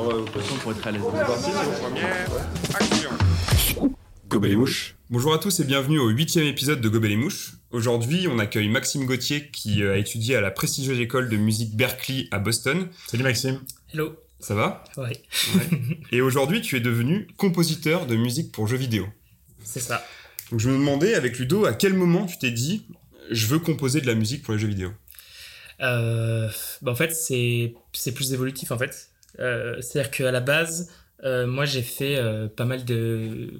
ouais, ouais, pour être à l'aise. Gobelet Mouche. Bonjour à tous et bienvenue au huitième épisode de Gobelet Mouche. Aujourd'hui, on accueille Maxime Gauthier qui euh, a étudié à la prestigieuse école de musique Berklee à Boston. Salut Maxime. Hello. Ça va? Ouais. Et aujourd'hui, tu es devenu compositeur de musique pour jeux vidéo. C'est ça. Donc je me demandais avec Ludo à quel moment tu t'es dit je veux composer de la musique pour les jeux vidéo? Euh, bah en fait, c'est c'est plus évolutif en fait. Euh, C'est-à-dire qu'à la base, euh, moi j'ai fait euh, pas mal de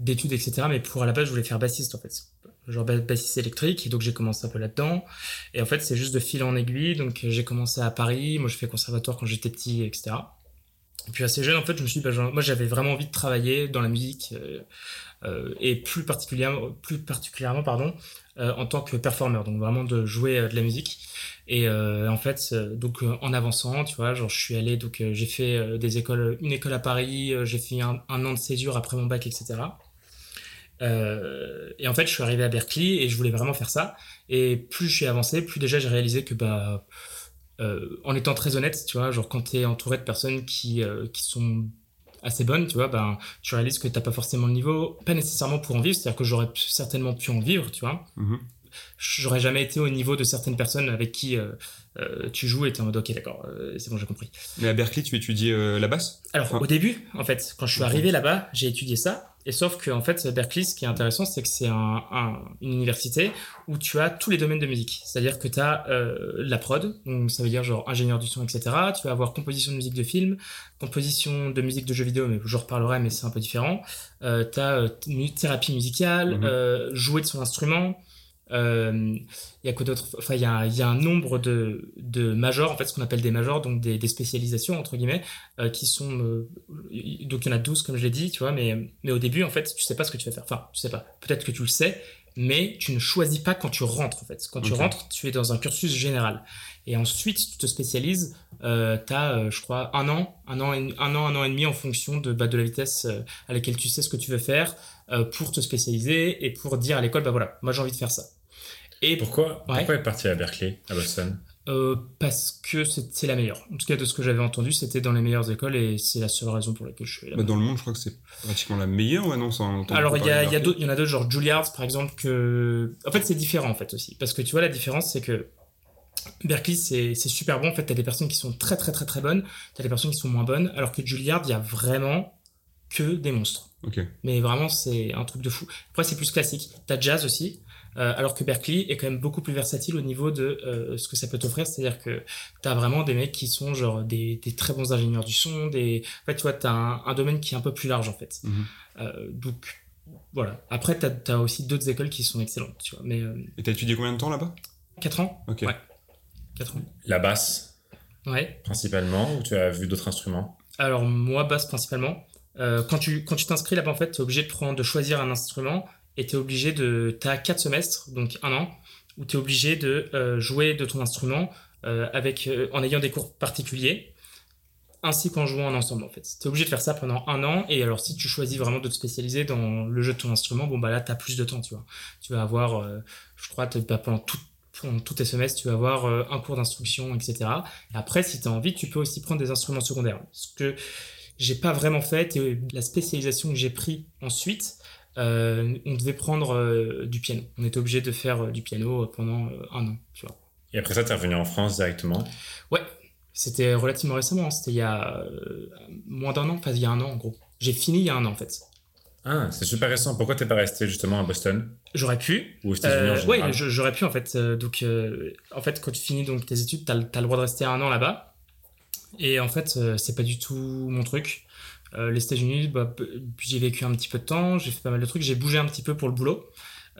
d'études etc. Mais pour à la base, je voulais faire bassiste en fait, genre ba- bassiste électrique. Et donc j'ai commencé un peu là-dedans. Et en fait, c'est juste de fil en aiguille. Donc j'ai commencé à Paris. Moi, je fais conservatoire quand j'étais petit, etc. Et puis assez jeune, en fait, je me suis dit, bah, moi j'avais vraiment envie de travailler dans la musique. Et plus particulièrement, pardon, euh, en tant que performeur, donc vraiment de jouer euh, de la musique. Et euh, en fait, euh, donc euh, en avançant, tu vois, genre je suis allé, donc euh, j'ai fait euh, des écoles, une école à Paris, euh, j'ai fait un, an de césure après mon bac, etc. Euh, et en fait, je suis arrivé à Berkeley et je voulais vraiment faire ça. Et plus je suis avancé, plus déjà j'ai réalisé que bah, euh, en étant très honnête, tu vois, genre quand t'es entouré de personnes qui euh, qui sont assez bonnes, tu vois, ben tu réalises que t'as pas forcément le niveau, pas nécessairement pour en vivre, c'est-à-dire que j'aurais certainement pu en vivre, tu vois. Mhm. J'aurais jamais été au niveau de certaines personnes avec qui euh, euh, tu joues et t'es en mode ok d'accord, euh, c'est bon j'ai compris. Mais à Berkeley, tu étudiais euh, la basse? Alors au début, en fait, quand je suis arrivé là-bas, j'ai étudié ça. Et sauf que en fait, Berkeley, ce qui est intéressant, c'est que c'est un, un- une université où tu as tous les domaines de musique. C'est-à-dire que tu as la prod, donc ça veut dire genre ingénieur du son, etc. Tu vas avoir composition de musique de film, composition de musique de jeux vidéo, mais je reparlerai, mais c'est un peu différent. Tu as thérapie musicale, Mhm. euh, jouer de son instrument. Euh, Il y a quoi d'autre? Enfin, il y a, il y a un nombre de, de majors, en fait, ce qu'on appelle des majors, donc des, des spécialisations, entre guillemets, euh, qui sont euh, donc il y en a 12 comme je l'ai dit tu vois mais mais au début en fait tu sais pas ce que tu vas faire. Enfin tu sais pas. Peut-être que tu le sais mais tu ne choisis pas quand tu rentres en fait. Quand tu rentres tu es dans un cursus général. Et ensuite tu te spécialises euh, t'as euh, je crois un an un an et, un an un an et demi en fonction de bah, de la vitesse euh, à laquelle tu sais ce que tu veux faire euh, pour te spécialiser et pour dire à l'école bah voilà moi j'ai envie de faire ça et Pourquoi, Ouais. pourquoi être parti à Berkeley, à Boston? Euh, parce que c'est c'est la meilleure. En tout cas, de ce que j'avais entendu, c'était dans les meilleures écoles et c'est la seule raison pour laquelle je suis là. Bah, Dans le monde, je crois que c'est pratiquement la meilleure, ouais, non sans Alors, il y, a, y, a Berkeley. d'autres- il y en a d'autres, genre Juilliard, par exemple, que. En fait, c'est différent, en fait, aussi. Parce que tu vois, la différence, c'est que Berkeley, c'est c'est super bon. En fait, t'as des personnes qui sont très, très, très, très bonnes. T'as des personnes qui sont moins bonnes. Alors que Juilliard, il y a vraiment que des monstres. Ok. Mais vraiment, c'est un truc de fou. Après, c'est plus classique. T'as jazz aussi. Euh, alors que Berkeley est quand même beaucoup plus versatile au niveau de euh, ce que ça peut t'offrir. C'est-à-dire que t'as vraiment des mecs qui sont genre des, des très bons ingénieurs du son. Des... En fait, tu vois, t'as un, un domaine qui est un peu plus large, en fait. Mhm. Euh, donc, voilà. Après, t'as as aussi d'autres écoles qui sont excellentes, tu vois. Mais euh, Et t'as étudié combien de temps là-bas? 4 ans Ok. Ouais. 4 ans. La basse, Ouais. principalement, ou tu as vu d'autres instruments? Alors, moi, basse principalement. Euh, quand tu quand tu t'inscris là-bas, en fait, t'es obligé de prendre, de choisir un instrument et t'es obligé de. T'as 4 semestres, donc un an, où t'es obligé de euh, jouer de ton instrument euh, avec, euh, en ayant des cours particuliers, ainsi qu'en jouant en ensemble, en fait. T'es obligé de faire ça pendant un an, et alors si tu choisis vraiment de te spécialiser dans le jeu de ton instrument, bon, bah là, t'as plus de temps, tu vois. Tu vas avoir, je crois, bah, pendant tout pendant tous tes semestres, tu vas avoir un cours d'instruction, etc. Et après, si tu as envie, tu peux aussi prendre des instruments secondaires. Ce que j'ai pas vraiment fait, et la spécialisation que j'ai pris ensuite, on devait prendre euh, du piano. On était obligé de faire euh, du piano pendant euh, un an, tu vois. Et après ça, tu es revenu en France directement? Ouais, c'était relativement récemment, hein. c'était il y a euh, moins d'un an, enfin il y a un an en gros. J'ai fini il y a un an en fait. Ah, c'est super récent. Pourquoi t'es pas resté justement à Boston? J'aurais pu. ou aux États-Unis en Euh, je- j'aurais pu en fait. Euh, donc, euh, en fait, quand tu finis donc tes études, t'as, as le droit de rester un an là-bas. Et en fait, euh, c'est pas du tout mon truc. Euh, les États-Unis, bah, j'ai vécu un petit peu de temps, j'ai fait pas mal de trucs, j'ai bougé un petit peu pour le boulot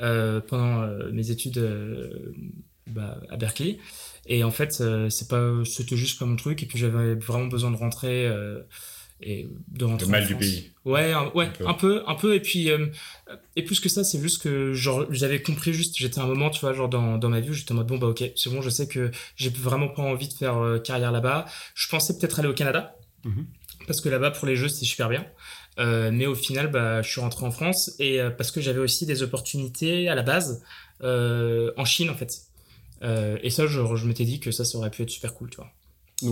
euh, pendant euh, mes études euh, bah, à Berkeley. Et en fait, euh, c'est pas, c'était juste pas mon truc. Et puis j'avais vraiment besoin de rentrer euh, et de rentrer. Le mal du pays. Ouais, un, ouais, Un peu. un peu, un peu. Et puis, euh, et plus que ça, c'est juste que genre j'avais compris juste. J'étais à un moment, tu vois, genre dans, dans ma vie, où j'étais en mode bon bah ok, c'est bon, je sais que j'ai vraiment pas envie de faire euh, carrière là-bas. Je pensais peut-être aller au Canada Mhm. Parce que là-bas pour les jeux c'est super bien. Euh, mais au final, bah, je suis rentré en France et euh, parce que j'avais aussi des opportunités à la base euh, en Chine en fait. Euh, et ça, je, je m'étais dit que ça, ça aurait pu être super cool, tu vois.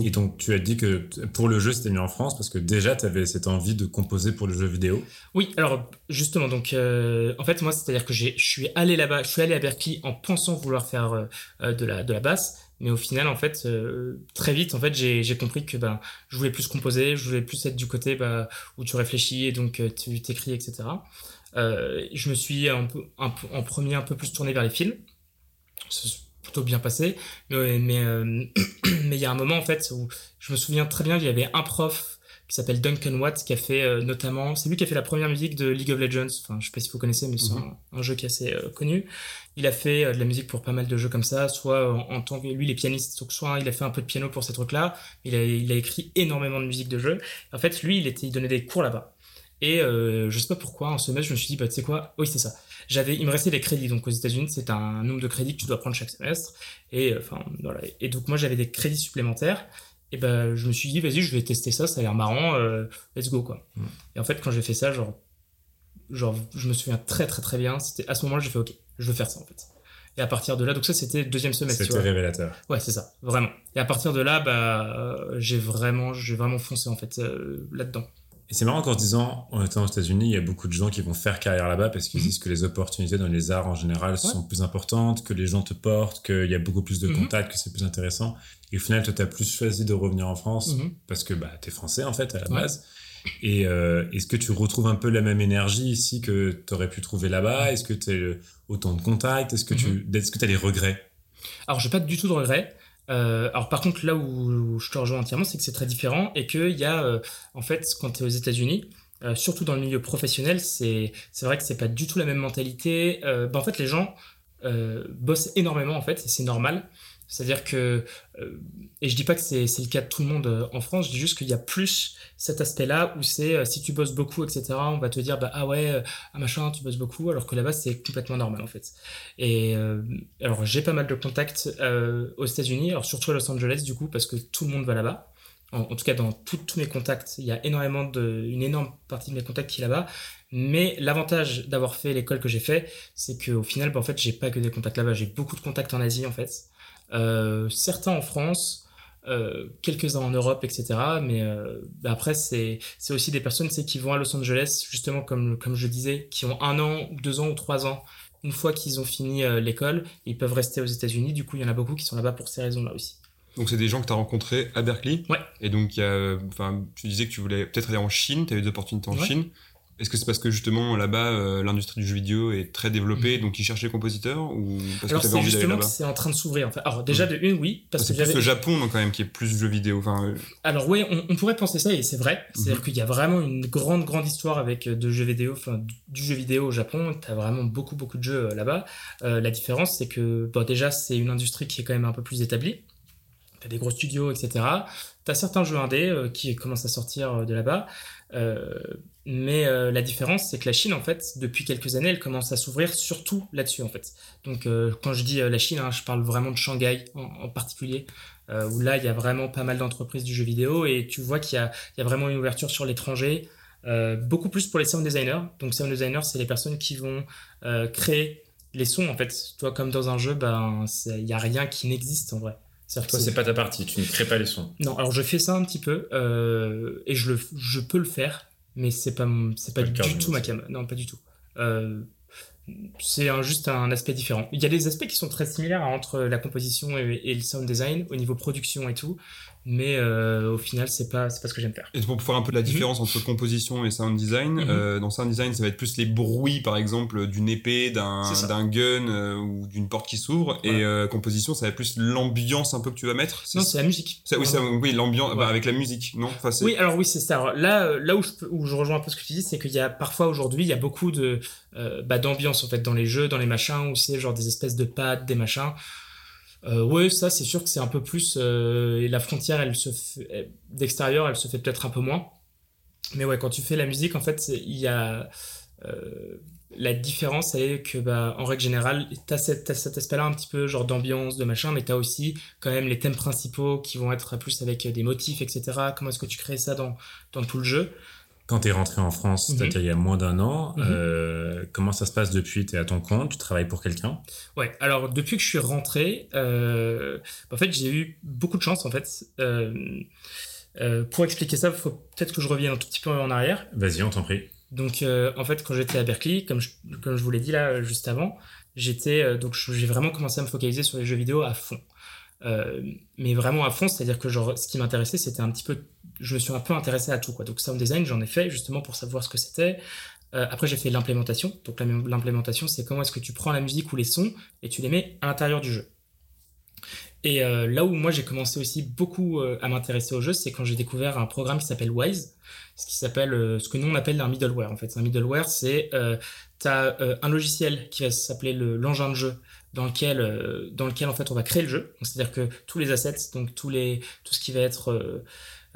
Et donc, tu as dit que pour le jeu, c'était mieux en France parce que déjà, tu avais cette envie de composer pour le jeu vidéo. Oui, alors justement, donc euh, en fait moi, c'est-à-dire que je suis allé là-bas, je suis allé à Berkeley en pensant vouloir faire de la de la basse, mais au final, en fait, euh, très vite, en fait, j'ai compris que ben je voulais plus composer, je voulais plus être du côté bah, où tu réfléchis et donc euh, tu t'écris, etc. Euh, je me suis un peu, un en premier un peu plus tourné vers les films. C'est plutôt bien passé, mais mais euh, mais il y a un moment en fait où je me souviens très bien, il y avait un prof qui s'appelle Duncan Watts qui a fait euh, notamment, c'est lui qui a fait la première musique de League of Legends. Enfin, je sais pas si vous connaissez, mais c'est Mhm. un, un jeu qui est assez euh, connu. Il a fait euh, de la musique pour pas mal de jeux comme ça, soit en, en tant que lui, il est pianiste, donc soit il a fait un peu de piano pour ces trucs-là. Il a, il a écrit énormément de musique de jeux. En fait, lui, il était, il donnait des cours là-bas. Et euh, je sais pas pourquoi, en semestre, je me suis dit, bah, tu sais quoi, oui, c'est ça. J'avais, il me restait des crédits. Donc, aux États-Unis, c'est un nombre de crédits que tu dois prendre chaque semestre. Et, enfin, voilà. Et donc, moi, j'avais des crédits supplémentaires. Et ben, je me suis dit, vas-y, je vais tester ça, ça a l'air marrant, euh, let's go, quoi. Mm. Et en fait, quand j'ai fait ça, genre, genre, je me souviens très, très, très bien. C'était à ce moment-là, j'ai fait, ok, je veux faire ça, en fait. Et à partir de là, donc ça, c'était deuxième semestre, C'était révélateur. Ouais, c'est ça, vraiment. Et à partir de là, bah, euh, j'ai vraiment, j'ai vraiment foncé, en fait, euh, là-dedans. Et c'est marrant qu'en se disant, en étant aux États-Unis, il y a beaucoup de gens qui vont faire carrière là-bas parce qu'ils Mhm. disent que les opportunités dans les arts en général sont plus importantes, que les gens te portent, qu'il y a beaucoup plus de Mhm. contacts, que c'est plus intéressant. Et au final, toi, tu as plus choisi de revenir en France Mhm. parce que bah, tu es français en fait à la Ouais. base. Et euh, est-ce que tu retrouves un peu la même énergie ici que tu aurais pu trouver là-bas? Est-ce que tu as autant de contacts? Est-ce que tu est-ce que as des regrets? Alors, j'ai pas du tout de regrets. Euh, alors, par contre, là où je te rejoins entièrement, c'est que c'est très différent et qu'il y a, euh, en fait, quand tu es aux États-Unis, euh, surtout dans le milieu professionnel, c'est vrai que c'est pas du tout la même mentalité. Bah, en fait, les gens euh, bossent énormément, en fait, et c'est normal. C'est-à-dire que, euh, et je dis pas que c'est le cas de tout le monde euh, en France, je dis juste qu'il y a plus cet aspect-là où c'est euh, si tu bosses beaucoup, etc., on va te dire, bah, ah ouais, ah machin, tu bosses beaucoup, alors que là-bas, c'est complètement normal, en fait. Et alors, j'ai pas mal de contacts aux États-Unis, alors surtout à Los Angeles, du coup, parce que tout le monde va là-bas. En, tout cas, dans tous mes contacts, il y a énormément de, une énorme partie de mes contacts qui est là-bas. Mais l'avantage d'avoir fait l'école que j'ai fait, c'est qu'au final, bah, en fait, j'ai pas que des contacts là-bas. J'ai beaucoup de contacts en Asie, en fait. Euh, certains en France, euh, quelques-uns en Europe, etc. Mais euh, bah, après, c'est aussi des personnes qui vont à Los Angeles, justement, comme, comme je disais, qui ont un an, deux ans ou trois ans. Une fois qu'ils ont fini euh, l'école, ils peuvent rester aux États-Unis. Du coup, il y en a beaucoup qui sont là-bas pour ces raisons-là aussi. Donc c'est des gens que tu as rencontrés à Berkeley? Ouais. Et donc y a, tu disais que tu voulais peut-être aller en Chine, tu as eu des opportunités en Ouais. Chine. Est-ce que c'est parce que justement là-bas euh, l'industrie du jeu vidéo est très développée, donc ils cherchent des compositeurs ou parce Mhm. Alors, c'est justement que c'est en train de s'ouvrir. En fait. Alors, déjà, de une, oui, parce C'est que plus j'avais. le Japon donc, quand même qui est plus jeu vidéo. Enfin, euh, Alors ouais, on, on pourrait penser ça et c'est vrai. C'est-à-dire Mhm. qu'il y a vraiment une grande grande histoire avec euh, de jeux vidéo, enfin du- jeu vidéo au Japon. T'as vraiment beaucoup beaucoup de jeux là-bas. Euh, la différence, c'est que bon déjà c'est une industrie qui est quand même un peu plus établie. T'as des gros studios, etc. T'as certains jeux indés qui commencent à sortir de là-bas. Euh, mais euh, la différence, c'est que la Chine, en fait, depuis quelques années, elle commence à s'ouvrir surtout là-dessus, en fait. Donc, euh, quand je dis euh, la Chine, hein, je parle vraiment de Shanghai en, en particulier, où là, il y a vraiment pas mal d'entreprises du jeu vidéo et tu vois qu'il y a, il y a vraiment une ouverture sur l'étranger, beaucoup plus pour les sound designers. Donc, sound designers, c'est les personnes qui vont créer les sons, en fait. Toi, comme dans un jeu, ben, il n'y a rien qui n'existe en vrai. Toi, c'est- c'est pas ta partie. Tu ne crées pas les sons. non, alors je fais ça un petit peu euh, et je le, je peux le faire, mais c'est pas, c'est pas, du tout ma cam. Non, pas du tout. Euh, c'est juste un aspect différent. Il y a des aspects qui sont très similaires hein, entre la composition et, et le sound design au niveau production et tout, mais euh, au final c'est pas, c'est pas ce que j'aime faire. Et pour faire un peu la différence entre composition et sound design, Mhm. euh, dans sound design, ça va être plus les bruits, par exemple, d'une épée, d'un d'un gun euh, ou d'une porte qui s'ouvre. Et Voilà. euh, composition, ça va être plus l'ambiance un peu que tu vas mettre. Non, c'est la musique. ça, oui, ça, oui, l'ambiance bah, avec la musique, non? Enfin, Oui, alors oui, c'est ça. Alors là, là où je, peux- où je rejoins un peu ce que tu dis, c'est qu'il y a parfois aujourd'hui, il y a beaucoup de euh, bah, d'ambiance en fait dans les jeux, dans les machins, où c'est genre des espèces de pads, des machins. Euh, ouais, ça c'est sûr que c'est un peu plus. euh, et la frontière, elle se fait- d'extérieur, elle se fait peut-être un peu moins. Mais ouais, quand tu fais la musique, en fait, c'est- il y a euh, la différence, elle est que bah, en règle générale, t'as cet, t'as cet aspect-là un petit peu genre d'ambiance, de machin, mais t'as aussi quand même les thèmes principaux qui vont être plus avec des motifs, etc. Comment est-ce que tu crées ça dans, dans tout le jeu? Quand tu es rentré en France, Mhm. c'est-à-dire il y a moins d'un an, Mhm. euh, comment ça se passe depuis? Tu es à ton compte, tu travailles pour quelqu'un? Ouais, alors depuis que je suis rentré, euh, en fait, j'ai eu beaucoup de chance, en fait. Euh, pour expliquer ça, il faut peut-être que je revienne un tout petit peu en arrière. Vas-y, on t'en prie. Donc, en fait, quand j'étais à Berkeley, comme je, comme je vous l'ai dit là juste avant, j'étais donc j'ai vraiment commencé à me focaliser sur les jeux vidéo à fond. Mais vraiment à fond, c'est-à-dire que genre, ce qui m'intéressait, c'était un petit peu, je me suis un peu intéressé à tout quoi. Donc sound design, j'en ai fait justement pour savoir ce que c'était. Euh, après, j'ai fait l'implémentation. Donc l'im- l'implémentation, c'est comment est-ce que tu prends la musique ou les sons et tu les mets à l'intérieur du jeu. Et euh, là où moi j'ai commencé aussi beaucoup euh, à m'intéresser au jeu, c'est quand j'ai découvert un programme qui s'appelle Wise, ce qui s'appelle euh, ce que nous on appelle un middleware. En fait, un middleware, c'est euh, t'as euh, un logiciel qui va s'appeler le- l'engin de jeu, dans lequel dans lequel en fait on va créer le jeu. C'est-à-dire que tous les assets, donc tous les tout ce qui va être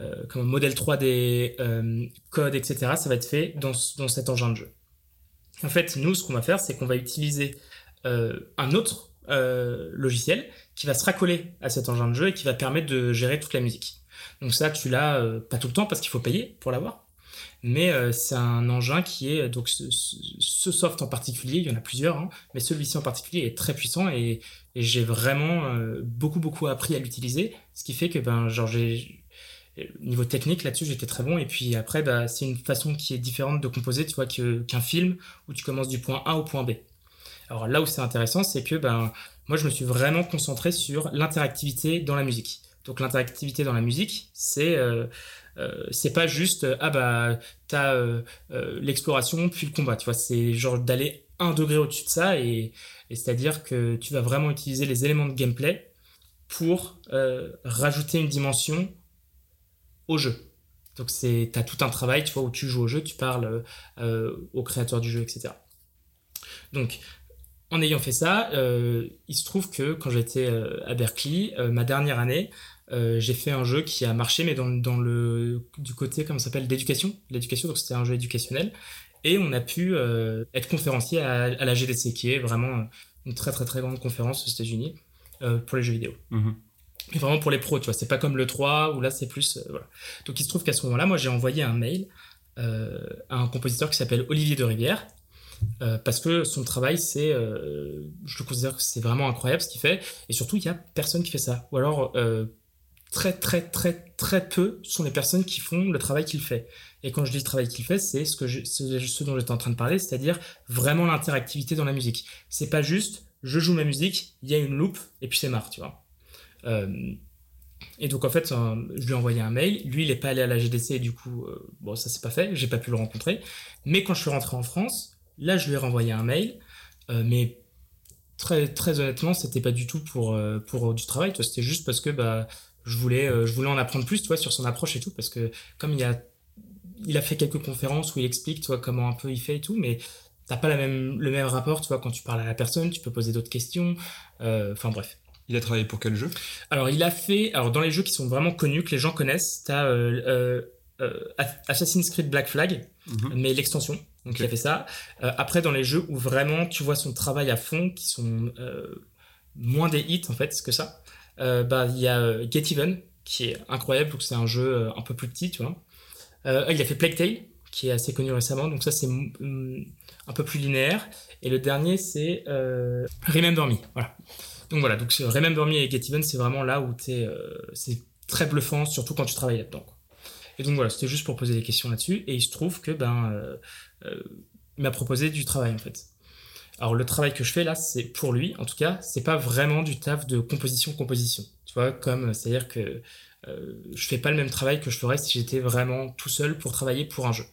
euh, euh, comme modèle 3D, euh, code, etc. Ça va être fait dans, dans cet engin de jeu. En fait, nous, ce qu'on va faire, c'est qu'on va utiliser euh, un autre euh, logiciel qui va se raccoler à cet engin de jeu et qui va permettre de gérer toute la musique. Donc ça, tu l'as pas tout le temps parce qu'il faut payer pour l'avoir. Mais c'est un engin qui est donc ce, ce- soft en particulier, il y en a plusieurs, hein, mais celui-ci en particulier est très puissant et, j'ai vraiment beaucoup beaucoup appris à l'utiliser, ce qui fait que ben genre j'ai niveau technique là-dessus j'étais très bon et puis après bah, c'est une façon qui est différente de composer tu vois qu'un film où tu commences du point A au point B. Alors là où c'est intéressant c'est que ben moi je me suis vraiment concentré sur l'interactivité dans la musique. Donc l'interactivité dans la musique c'est euh, euh, c'est pas juste euh, ah bah t'as euh, euh, l'exploration puis le combat tu vois c'est genre d'aller un degré au-dessus de ça et, et c'est-à-dire que tu vas vraiment utiliser les éléments de gameplay pour rajouter une dimension au jeu. Donc c'est t'as tout un travail, tu vois, où tu joues au jeu, tu parles euh, au créateur du jeu, etc. Donc en ayant fait ça, euh, il se trouve que quand j'étais euh, à Berkeley, euh, ma dernière année, j'ai fait un jeu qui a marché, mais dans, dans le du côté comment ça s'appelle d'éducation, l'éducation. Donc c'était un jeu éducationnel, et on a pu être conférencier à, la GDC, qui est vraiment une très très très grande conférence aux États-Unis pour les jeux vidéo. Mhm. Mais vraiment pour les pros, tu vois, c'est pas comme le 3 où là c'est plus. euh. Donc il se trouve qu'à ce moment-là, moi j'ai envoyé un mail euh, à un compositeur qui s'appelle Olivier de Rivière. euh, parce que son travail, c'est, je le considère que c'est vraiment incroyable ce qu'il fait, et surtout il y a personne qui fait ça. Ou alors très très très très peu sont les personnes qui font le travail qu'il fait. Et quand je dis le travail qu'il fait, c'est ce que je, ce dont j'étais en train de parler, c'est-à-dire vraiment l'interactivité dans la musique. C'est pas juste, je joue ma musique, il y a une loupe et puis c'est marre, tu vois. Euh, et donc en fait, je lui ai envoyé un mail. Lui, il est pas allé à la GDC et du coup, euh, bon, ça s'est pas fait. J'ai pas pu le rencontrer. Mais quand je suis rentré en France, là, je lui ai renvoyé un mail. Euh, mais très très honnêtement, c'était pas du tout pour pour du travail. C'était juste parce que bah je voulais je voulais en apprendre plus, tu vois, sur son approche et tout, parce que comme il a il a fait quelques conférences où il explique, tu vois, comment un peu il fait et tout, mais t'as pas la même le même rapport, tu vois, quand tu parles à la personne, tu peux poser d'autres questions. Enfin bref. Il a travaillé pour quel jeu? Alors, il a fait, alors dans les jeux qui sont vraiment connus, que les gens connaissent, t'as euh, euh, euh, Assassin's Creed Black Flag, Mhm. mais l'extension. Donc, il a fait ça. Euh, après, dans les jeux où vraiment tu vois son travail à fond, qui sont moins des hits en fait que ça, bah il y a Get Even, qui est incroyable, donc c'est un jeu un peu plus petit, tu vois. Euh, il a fait Plague Tale, qui est assez connu récemment, donc ça c'est un peu plus linéaire. Et le dernier c'est euh, Remember Me, voilà. Donc voilà, donc Remember Me et Get Even, c'est vraiment là où t'es, euh, c'est très bluffant, surtout quand tu travailles là-dedans. Et donc voilà, c'était juste pour poser des questions là-dessus. Et il se trouve que ben, euh, euh, il m'a proposé du travail en fait. Alors le travail que je fais là, c'est pour lui, en tout cas, c'est pas vraiment du taf de composition-composition. Tu vois, comme c'est-à-dire que euh, je fais pas le même travail que je ferais si j'étais vraiment tout seul pour travailler pour un jeu.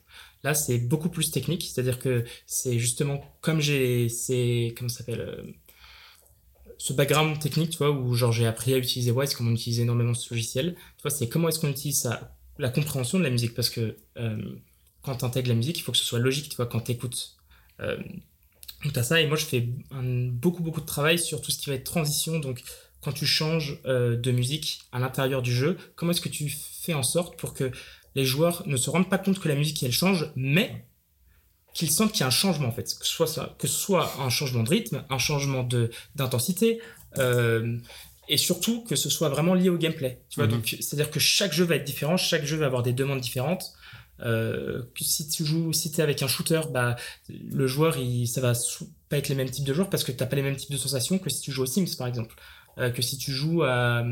Là, c'est beaucoup plus technique, c'est-à-dire que c'est justement comme j'ai, c'est comment ça s'appelle, euh, ce background technique, tu vois, où genre j'ai appris à utiliser Wise, comment on utilise énormément ce logiciel. Tu vois, c'est comment est-ce qu'on utilise ça, la compréhension de la musique, parce que euh, quand tu intègres la musique, il faut que ce soit logique, tu vois, quand tu écoutes. Euh, donc t'as ça, et moi je fais beaucoup beaucoup de travail sur tout ce qui va être transition, donc quand tu changes euh, de musique à l'intérieur du jeu, comment est-ce que tu fais en sorte pour que les joueurs ne se rendent pas compte que la musique elle change, mais qu'ils sentent qu'il y a un changement en fait, que ce soit, ça, que ce soit un changement de rythme, un changement de d'intensité, euh, et surtout que ce soit vraiment lié au gameplay. Tu vois, Mhm. donc c'est-à-dire que chaque jeu va être différent, chaque jeu va avoir des demandes différentes. Euh, si tu joues, si t'es avec un shooter, bah le joueur, il, ça va pas être les mêmes types de joueurs parce que t'as pas les mêmes types de sensations que si tu joues aux Sims par exemple, euh, que si tu joues à,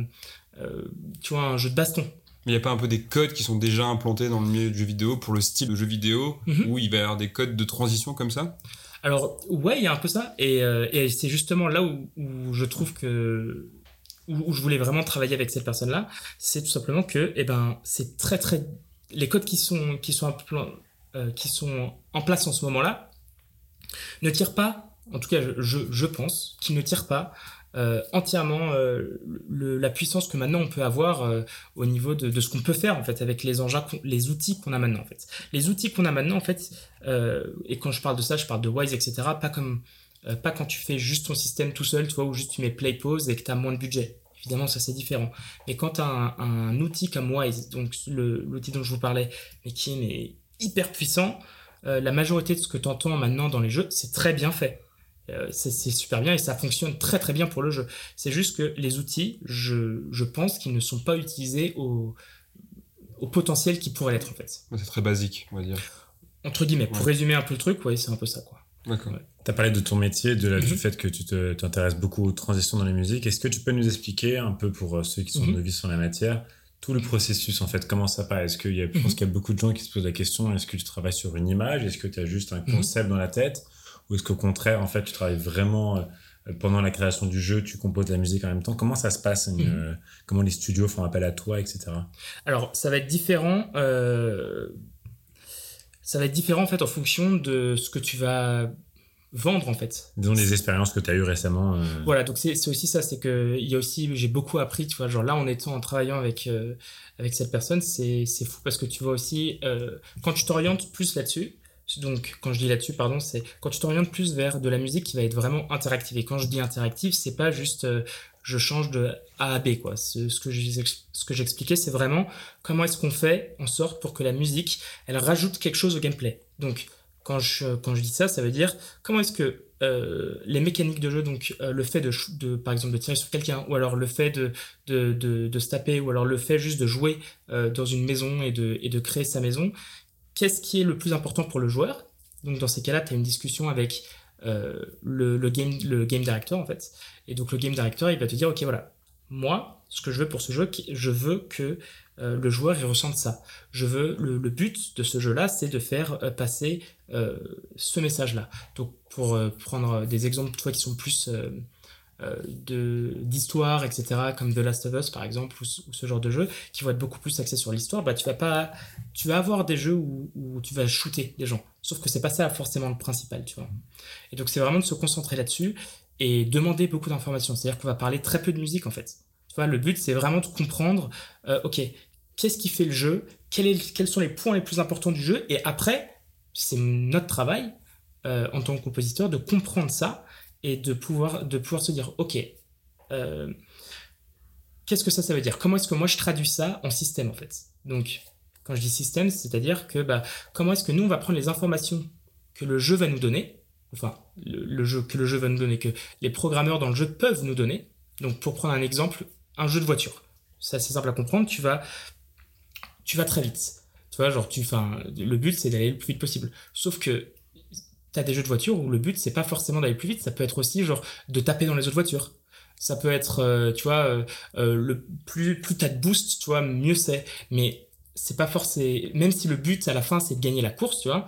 tu vois, un jeu de baston. Mais il n'y a pas un peu des codes qui sont déjà implantés dans le milieu du jeu vidéo pour le style de jeu vidéo Mhm. où il va y avoir des codes de transition comme ça? Alors ouais, il y a un peu ça, et, euh, et c'est justement là où, où je trouve que où, où je voulais vraiment travailler avec cette personne-là, c'est tout simplement que, eh ben, c'est très très les codes qui sont qui sont euh, qui sont en place en ce moment-là ne tirent pas, en tout cas je, je pense, qu'ils ne tirent pas euh, entièrement euh, la puissance que maintenant on peut avoir euh, au niveau de, ce qu'on peut faire en fait avec les engins, les outils qu'on a maintenant en fait. Les outils qu'on a maintenant en fait, et quand je parle de ça, je parle de Wise, etc. Pas comme pas quand tu fais juste ton système tout seul, tu vois, ou juste tu mets play pause et que tu as moins de budget. Évidemment, ça c'est différent. Mais quand tu as un, outil comme Wise, donc l'outil dont je vous parlais, mais qui est hyper puissant, la majorité de ce que tu entends maintenant dans les jeux, c'est très bien fait. Euh, c'est super bien et ça fonctionne très très bien pour le jeu. C'est juste que les outils, je, je pense qu'ils ne sont pas utilisés au, au potentiel qu'ils pourraient l'être en fait. C'est très basique, on va dire. Entre guillemets, pour Ouais. résumer un peu le truc, ouais, c'est un peu ça quoi. D'accord. Ouais. Tu as parlé de ton métier, de la, du Mhm. fait que tu t'intéresses beaucoup aux transitions dans la musique. Est-ce que tu peux nous expliquer un peu pour euh, ceux qui sont Mhm. novices sur la matière, tout le processus en fait, comment ça passe Est-ce qu'il y a, je pense Mhm. qu'il y a beaucoup de gens qui se posent la question, est-ce que tu travailles sur une image? Est-ce que tu as juste un Mhm. concept dans la tête? Ou est-ce qu'au contraire, en fait, tu travailles vraiment euh, pendant la création du jeu, tu composes de la musique en même temps? Comment ça se passe une, Mhm. euh, Comment les studios font appel à toi, etc. Alors, ça va être différent. euh, ça va être différent en fait en fonction de ce que tu vas vendre en fait. Disons les expériences que tu as eues récemment. euh, Voilà, donc c'est aussi ça, c'est que il y a aussi, j'ai beaucoup appris, tu vois, genre là en étant, en travaillant avec euh, avec cette personne, c'est c'est fou parce que tu vois aussi euh, quand tu t'orientes plus là-dessus. Donc, quand je dis là-dessus, pardon, c'est quand tu t'orientes plus vers de la musique qui va être vraiment interactive. Et quand je dis interactive, c'est pas juste euh, je change de A à B, quoi. Ce, que j'expliquais, c'est vraiment comment est-ce qu'on fait en sorte pour que la musique, elle rajoute quelque chose au gameplay. Donc, quand je, quand je dis ça, ça veut dire comment est-ce que euh, les mécaniques de jeu, donc euh, le fait de, par exemple, de tirer sur quelqu'un, ou alors le fait de, de, de, se taper, ou alors le fait juste de jouer dans une maison et de, et de créer sa maison, qu'est-ce qui est le plus important pour le joueur? Donc dans ces cas-là, tu as une discussion avec euh, le, game, director, en fait. Et donc le game director, il va te dire, ok, voilà, moi, ce que je veux pour ce jeu, je veux que euh, le joueur ressente ça. Je veux le, but de ce jeu-là, c'est de faire euh, passer ce message-là. Donc pour prendre des exemples toi qui sont plus d'histoire, etc., comme The Last of Us par exemple, ou, ce- genre de jeu, qui vont être beaucoup plus axés sur l'histoire, bah tu vas pas, tu vas avoir des jeux où, où tu vas shooter des gens. Sauf que c'est pas ça forcément le principal, tu vois. Et donc c'est vraiment de se concentrer là-dessus et demander beaucoup d'informations. C'est-à-dire qu'on va parler très peu de musique en fait. Tu vois, le but c'est vraiment de comprendre, euh, ok, qu'est-ce qui fait le jeu, quels sont les points les plus importants du jeu, et après, c'est notre travail euh, en tant que compositeur de comprendre ça et de pouvoir, de pouvoir se dire, ok, euh, qu'est-ce que ça, ça veut dire? Comment est-ce que moi je traduis ça en système en fait? Donc, quand je dis système, c'est-à-dire que bah, comment est-ce que nous on va prendre les informations que le jeu va nous donner, enfin le, jeu que le jeu va nous donner, que les programmeurs dans le jeu peuvent nous donner? Donc, pour prendre un exemple, un jeu de voiture. C'est assez simple à comprendre. Tu vas, tu vas très vite. Tu vois, genre, tu, le but c'est d'aller le plus vite possible. Sauf que t'as des jeux de voiture où le but c'est pas forcément d'aller plus vite. Ça peut être aussi genre de taper dans les autres voitures. Ça peut être, euh, tu vois, euh, euh, le plus plus t'as de boost, tu vois, mieux c'est. Mais c'est pas forcément. Même si le but à la fin c'est de gagner la course, tu vois,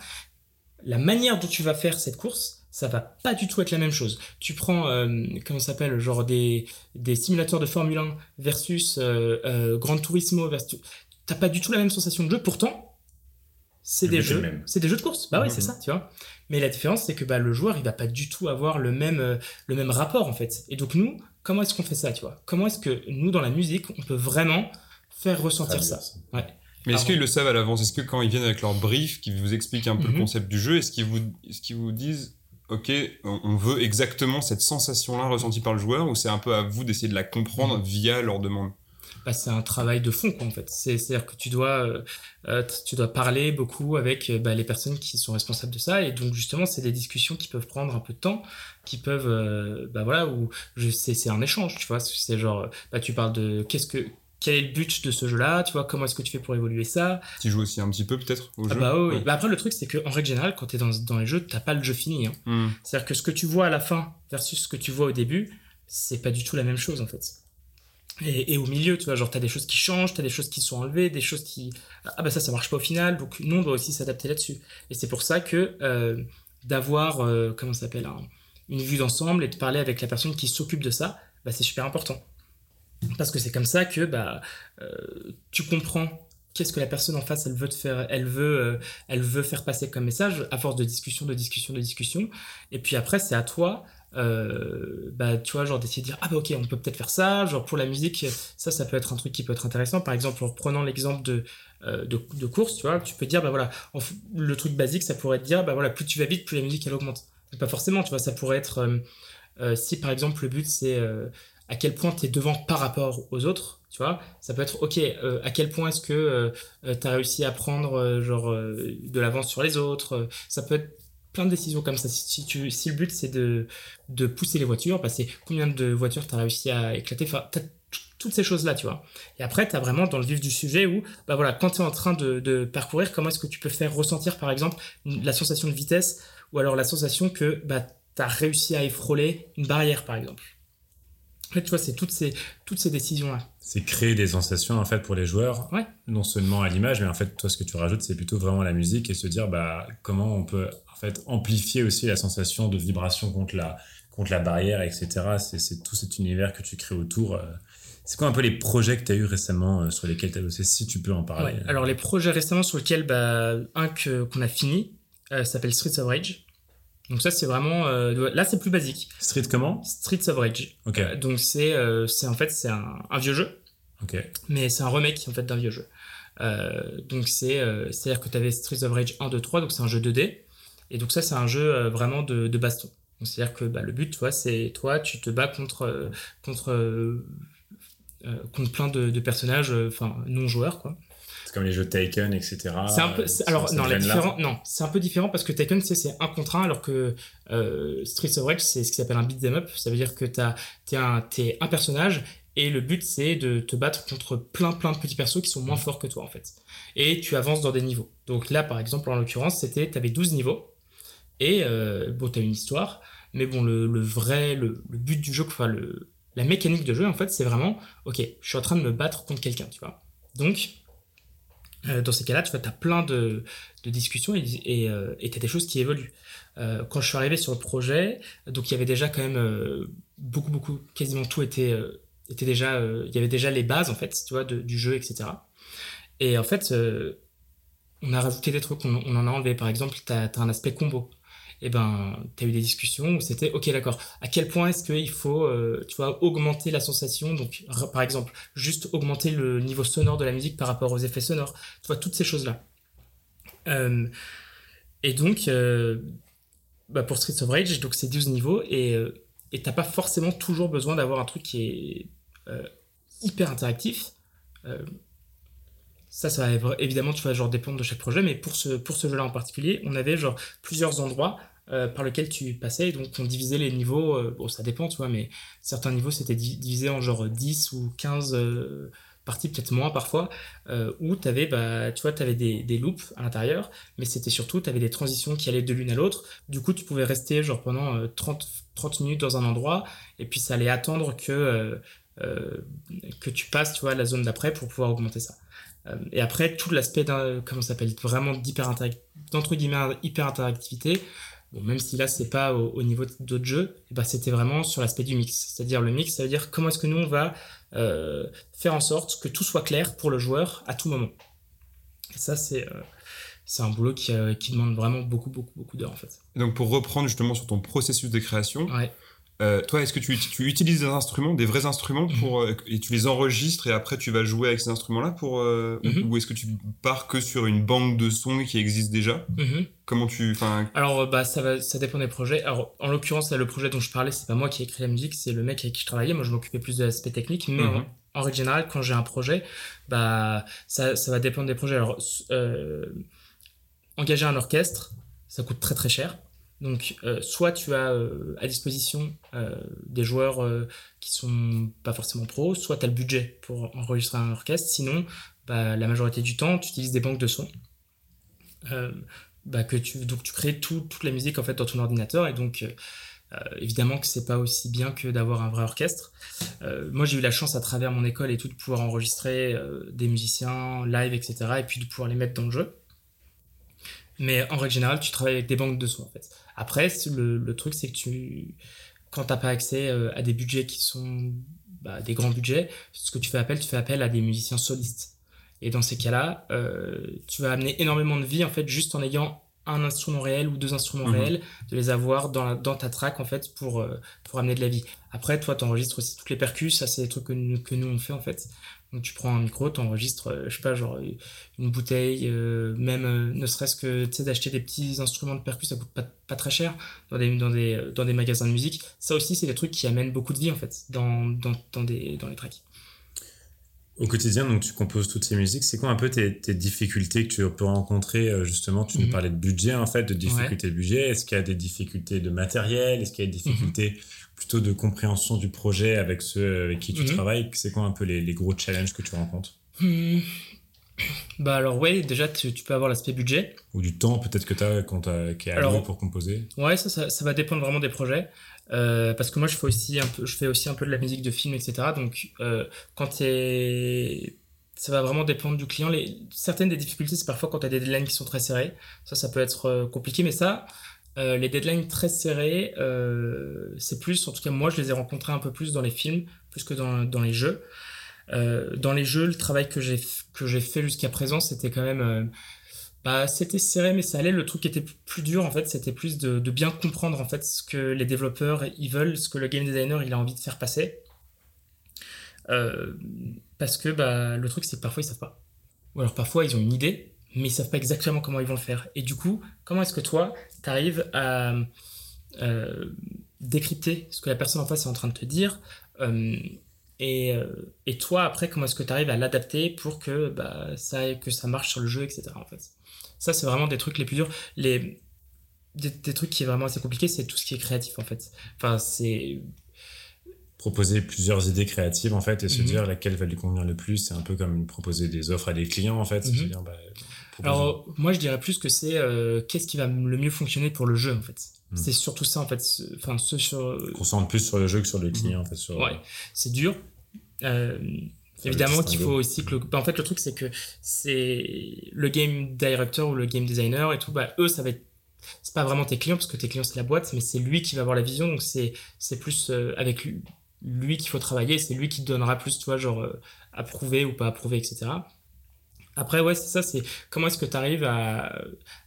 la manière dont tu vas faire cette course, ça va pas du tout être la même chose. Tu prends, euh, comment ça s'appelle, genre des, des simulateurs de Formule 1 versus euh, euh, Gran Turismo, versus... t'as pas du tout la même sensation de jeu. Pourtant, c'est des jeux, c'est des jeux de course. Bah Mhm. c'est ça, tu vois. Mais la différence, c'est que bah, le joueur, il va pas du tout avoir le même, euh, le même rapport en fait. Et donc nous, comment est-ce qu'on fait ça, tu vois? Comment est-ce que nous, dans la musique, on peut vraiment faire ressentir ça? Mais est-ce qu'ils le savent à l'avance? Est-ce que quand ils viennent avec leur brief, qui vous expliquent un peu Mhm. le concept du jeu, est-ce qu'ils vous, est-ce qu'ils vous disent, ok, on on veut exactement cette sensation-là ressentie par le joueur, ou c'est un peu à vous d'essayer de la comprendre via leur demande? Bah, c'est un travail de fond quoi, en fait. C'est, c'est-à-dire que tu dois, euh, euh, tu dois parler beaucoup avec euh, bah, les personnes qui sont responsables de ça, et donc justement c'est des discussions qui peuvent prendre un peu de temps, qui peuvent, euh, bah voilà, où je c'est, c'est un échange, tu vois. C'est genre, bah tu parles de qu'est-ce que quel est le but de ce jeu-là, tu vois, comment est-ce que tu fais pour évoluer ça. Tu joues aussi un petit peu peut-être au Ah jeu bah oui, oui. Ouais. Bah après, le truc, c'est qu'en règle générale, quand tu es dans, dans les jeux, t'as pas le jeu fini. hein. Hmm. C'est-à-dire que ce que tu vois à la fin versus ce que tu vois au début, c'est pas du tout la même chose en fait. Et, au milieu, tu vois, genre t'as des choses qui changent, t'as des choses qui sont enlevées, des choses qui ah bah ça ça marche pas au final, donc nous on doit aussi s'adapter là-dessus. Et c'est pour ça que euh, d'avoir euh, comment ça s'appelle un- une vue d'ensemble et de parler avec la personne qui s'occupe de ça, bah c'est super important. Parce que c'est comme ça que bah euh, tu comprends qu'est-ce que la personne en face elle veut te faire, elle veut euh, elle veut faire passer comme message à force de discussion, de discussion, de discussion. Et puis après, c'est à toi, euh, bah, tu vois, genre d'essayer de dire, ah bah ok, on peut peut-être faire ça. Genre pour la musique, ça, ça peut être un truc qui peut être intéressant. Par exemple, en reprenant l'exemple de, euh, de, de course, tu vois, tu peux dire, bah voilà, le truc basique, ça pourrait te dire, bah voilà, plus tu vas vite, plus la musique elle augmente. Pas forcément, tu vois, ça pourrait être, euh, euh, si par exemple le but c'est euh, à quel point tu es devant par rapport aux autres, tu vois, ça peut être, ok, euh, à quel point est-ce que tu as réussi à prendre euh, genre euh, de l'avance sur les autres, euh, ça peut être de décisions comme ça. Si, tu, si le but c'est de, de pousser les voitures, bah, c'est combien de voitures tu as réussi à éclater, enfin, toutes ces choses-là, tu vois. Et après, tu as vraiment dans le vif du sujet où, bah voilà, quand tu es en train de, parcourir, comment est-ce que tu peux faire ressentir, par exemple, la sensation de vitesse ou alors la sensation que bah, tu as réussi à effroler une barrière, par exemple. En fait, tu vois, c'est toutes ces, toutes ces décisions-là. C'est créer des sensations en fait pour les joueurs, Ouais. non seulement à l'image, mais en fait toi ce que tu rajoutes c'est plutôt vraiment la musique et se dire bah comment on peut en fait amplifier aussi la sensation de vibration contre la contre la barrière etc. C'est tout cet univers que tu crées autour. euh. C'est quoi un peu les projets que tu as eu récemment euh, sur lesquels tu as bossé si tu peux en parler? Ouais. Alors, les projets récemment sur lesquels, bah, un que, qu'on a fini, euh, s'appelle Streets of Rage. Donc, ça, c'est vraiment. euh, là, c'est plus basique. Street comment? Streets of Rage. Ok donc, c'est, c'est en fait, c'est un, un vieux jeu. Mais c'est un remake en fait d'un vieux jeu. Euh, donc c'est euh, c'est à dire que tu avais Streets of Rage 1 2 3 donc c'est un jeu 2D et donc ça c'est un jeu euh, vraiment de, de baston. C'est à dire que bah, le but tu vois c'est toi tu te bats contre contre contre plein de, de personnages enfin non joueurs quoi. c'est comme les jeux Taken etc. c'est un peu alors non la non c'est un peu différent parce que Tekken c'est c'est un contre un alors que euh, Streets of Rage c'est ce qui s'appelle un beat 'em up ça veut dire que t'as t'es un t'es un personnage et le but c'est de te battre contre plein plein de petits persos qui sont moins forts que toi en fait. Et tu avances dans des niveaux. Donc là par exemple en l'occurrence c'était t'avais 12 niveaux. Et euh, bon t'as une histoire. Mais bon le, le vrai le, le but du jeu enfin le la mécanique de jeu en fait c'est vraiment ok je suis en train de me battre contre quelqu'un tu vois. Donc euh, dans ces cas-là, tu vois, as plein de, de discussions et et, euh, t'as des choses qui évoluent. Euh, quand je suis arrivé sur le projet, donc il y avait déjà quand même beaucoup, beaucoup, quasiment tout était, était déjà, euh, il y avait déjà les bases en fait, tu vois, du jeu, etc. Et en fait, euh, on a rajouté des trucs, on, en a enlevé. Par exemple, t'as as un aspect combo. Et ben, t'as eu des discussions où c'était, ok, d'accord. À quel point est-ce qu'il faut, euh, tu vois, augmenter la sensation? Donc, par exemple, juste augmenter le niveau sonore de la musique par rapport aux effets sonores. Tu vois, toutes ces choses-là. Et donc, bah, pour Streets of Rage, c'est 12 niveaux et et t'as pas forcément toujours besoin d'avoir un truc qui est hyper interactif. Euh, ça, ça va évidemment, tu vas genre dépendre de chaque projet, mais pour ce, pour ce jeu-là en particulier, on avait genre plusieurs endroits euh, par lesquels tu passais, donc on divisait les niveaux, euh, bon ça dépend, tu vois, mais certains niveaux c'était di- divisé en genre 10 ou 15 euh, parties, peut-être moins parfois, euh, où t'avais, bah, tu vois, t'avais des, des loops à l'intérieur, mais c'était surtout, t'avais des transitions qui allaient de l'une à l'autre, du coup tu pouvais rester genre pendant euh, 30, 30 minutes dans un endroit, et puis ça allait attendre que, euh, euh, que tu passes, tu vois, à la zone d'après pour pouvoir augmenter ça. Euh, et après, tout l'aspect d'un, comment ça s'appelle, vraiment d'hyper d'entre guillemets hyper interactivité. Bon, même si là c'est pas au, au niveau d'autres jeux, ben, c'était vraiment sur l'aspect du mix. C'est-à-dire le mix, ça veut dire comment est-ce que nous on va euh, faire en sorte que tout soit clair pour le joueur à tout moment. Et ça c'est euh, c'est un boulot qui, euh, qui demande vraiment beaucoup beaucoup beaucoup d'heures en fait. Et donc pour reprendre justement sur ton processus de création, Ouais. Euh, toi est-ce que tu, tu utilises des instruments, des vrais instruments Mhm. pour euh, et tu les enregistres et après tu vas jouer avec ces instruments-là pour euh, ou- Mhm. ou, est-ce que tu pars que sur une banque de sons qui existe déjà? Mhm. Comment tu Alors, bah, ça, va, ça dépend des projets. Alors, en l'occurrence, le projet dont je parlais, c'est pas moi qui ai écrit la musique, c'est le mec avec qui je travaillais. Moi, je m'occupais plus de l'aspect technique, mais Mhm. en, en règle générale, quand j'ai un projet, bah, ça, ça va dépendre des projets. Alors, engager un orchestre, ça coûte très très cher. Donc, euh, soit tu as euh, à disposition euh, des joueurs qui sont pas forcément pros, soit tu as le budget pour enregistrer un orchestre. Sinon, bah, la majorité du temps, tu utilises des banques de sons. Bah, que tu, donc, tu crées toute la musique en fait dans ton ordinateur. Et donc, évidemment que c'est pas aussi bien que d'avoir un vrai orchestre. moi, j'ai eu la chance à travers mon école et tout de pouvoir enregistrer des musiciens live, etc. Et puis de pouvoir les mettre dans le jeu. Mais en règle générale, tu travailles avec des banques de sons en fait. Après, le, truc, c'est que tu, quand tu n'as pas accès euh, à des budgets qui sont bah, des grands budgets, ce que tu fais appel, tu fais appel à des musiciens solistes. Et dans ces cas-là, euh, tu vas amener énormément de vie en fait juste en ayant un instrument réel ou deux instruments mhm. réels, de les avoir dans, dans ta track en fait pour, euh, pour amener de la vie. Après, toi, tu enregistres aussi toutes les percus, ça c'est des trucs que, que nous on fait en fait. Donc tu prends un micro, tu enregistres, euh, je sais pas, genre une bouteille, euh, même euh, ne serait-ce que tu d'acheter des petits instruments de percus, ça coûte pas, pas très cher dans des, dans, des, dans des magasins de musique. Ça aussi, c'est des trucs qui amènent beaucoup de vie en fait dans, dans, dans, des, dans les tracks. Au quotidien, donc tu composes toutes ces musiques. C'est quoi un peu tes, tes, difficultés que tu peux rencontrer Justement, tu nous mhm. parlais de budget en fait, de difficultés de budget. Est-ce qu'il y a des difficultés de matériel? Est-ce qu'il y a des mhm. difficultés plutôt de compréhension du projet avec ceux avec qui tu mhm. travailles? C'est quoi un peu les, gros challenges que tu rencontres? Hmm. Bah alors ouais, déjà tu, peux avoir l'aspect budget. Ou du temps peut-être que tu as quand as, qui est alloué pour composer. Ouais, ça, ça, va dépendre vraiment des projets. Euh, parce que moi je fais aussi un peu, je fais aussi un peu de la musique de film, etc. Donc euh, quand ça va vraiment dépendre du client. Les, certaines des difficultés, c'est parfois quand tu as des deadlines qui sont très serrées. Ça, ça peut être euh, compliqué, mais ça, euh, les deadlines très serrés, euh, c'est plus, en tout cas moi je les ai rencontrés un peu plus dans les films, plus que dans, dans les jeux. Dans les jeux, le travail que j'ai fait jusqu'à présent, c'était quand même, bah, c'était serré, mais ça allait. Le truc qui était plus dur en fait, c'était plus de, bien comprendre en fait ce que les développeurs ils veulent, ce que le game designer il a envie de faire passer. parce que bah, le truc c'est que parfois ils savent pas. Ou alors parfois ils ont une idée, mais ils savent pas exactement comment ils vont le faire. Et du coup, comment est-ce que toi, tu arrives à euh, décrypter ce que la personne en face est en train de te dire euh, et, euh, toi, après, comment est-ce que tu arrives à l'adapter pour que, bah, ça, que ça marche sur le jeu, etc. Ça, c'est vraiment des trucs les plus durs. Les, des, des trucs qui est vraiment assez compliqué, c'est tout ce qui est créatif, en fait. Enfin, c'est proposer plusieurs idées créatives en fait et se mhm. dire laquelle va lui convenir le plus c'est un peu comme proposer des offres à des clients en fait mhm. bah, alors, moi, je dirais plus que c'est euh, qu'est-ce qui va le mieux fonctionner pour le jeu, en fait. Hmm. C'est surtout ça, en fait. Enfin, ce sur. Concentre plus sur le jeu que sur le client, en fait. Sur, ouais, c'est dur. Euh, évidemment qu'il faut aussi que le... Bah, en fait, le truc, c'est que c'est le game director ou le game designer et tout, bah, eux, ça va être c'est pas vraiment tes clients parce que tes clients c'est la boîte mais c'est lui qui va avoir la vision donc c'est c'est plus euh, avec lui, qu'il faut travailler c'est lui qui te donnera plus tu vois genre approuver ou pas approuver etc après, ouais, c'est ça, c'est comment est-ce que tu arrives à,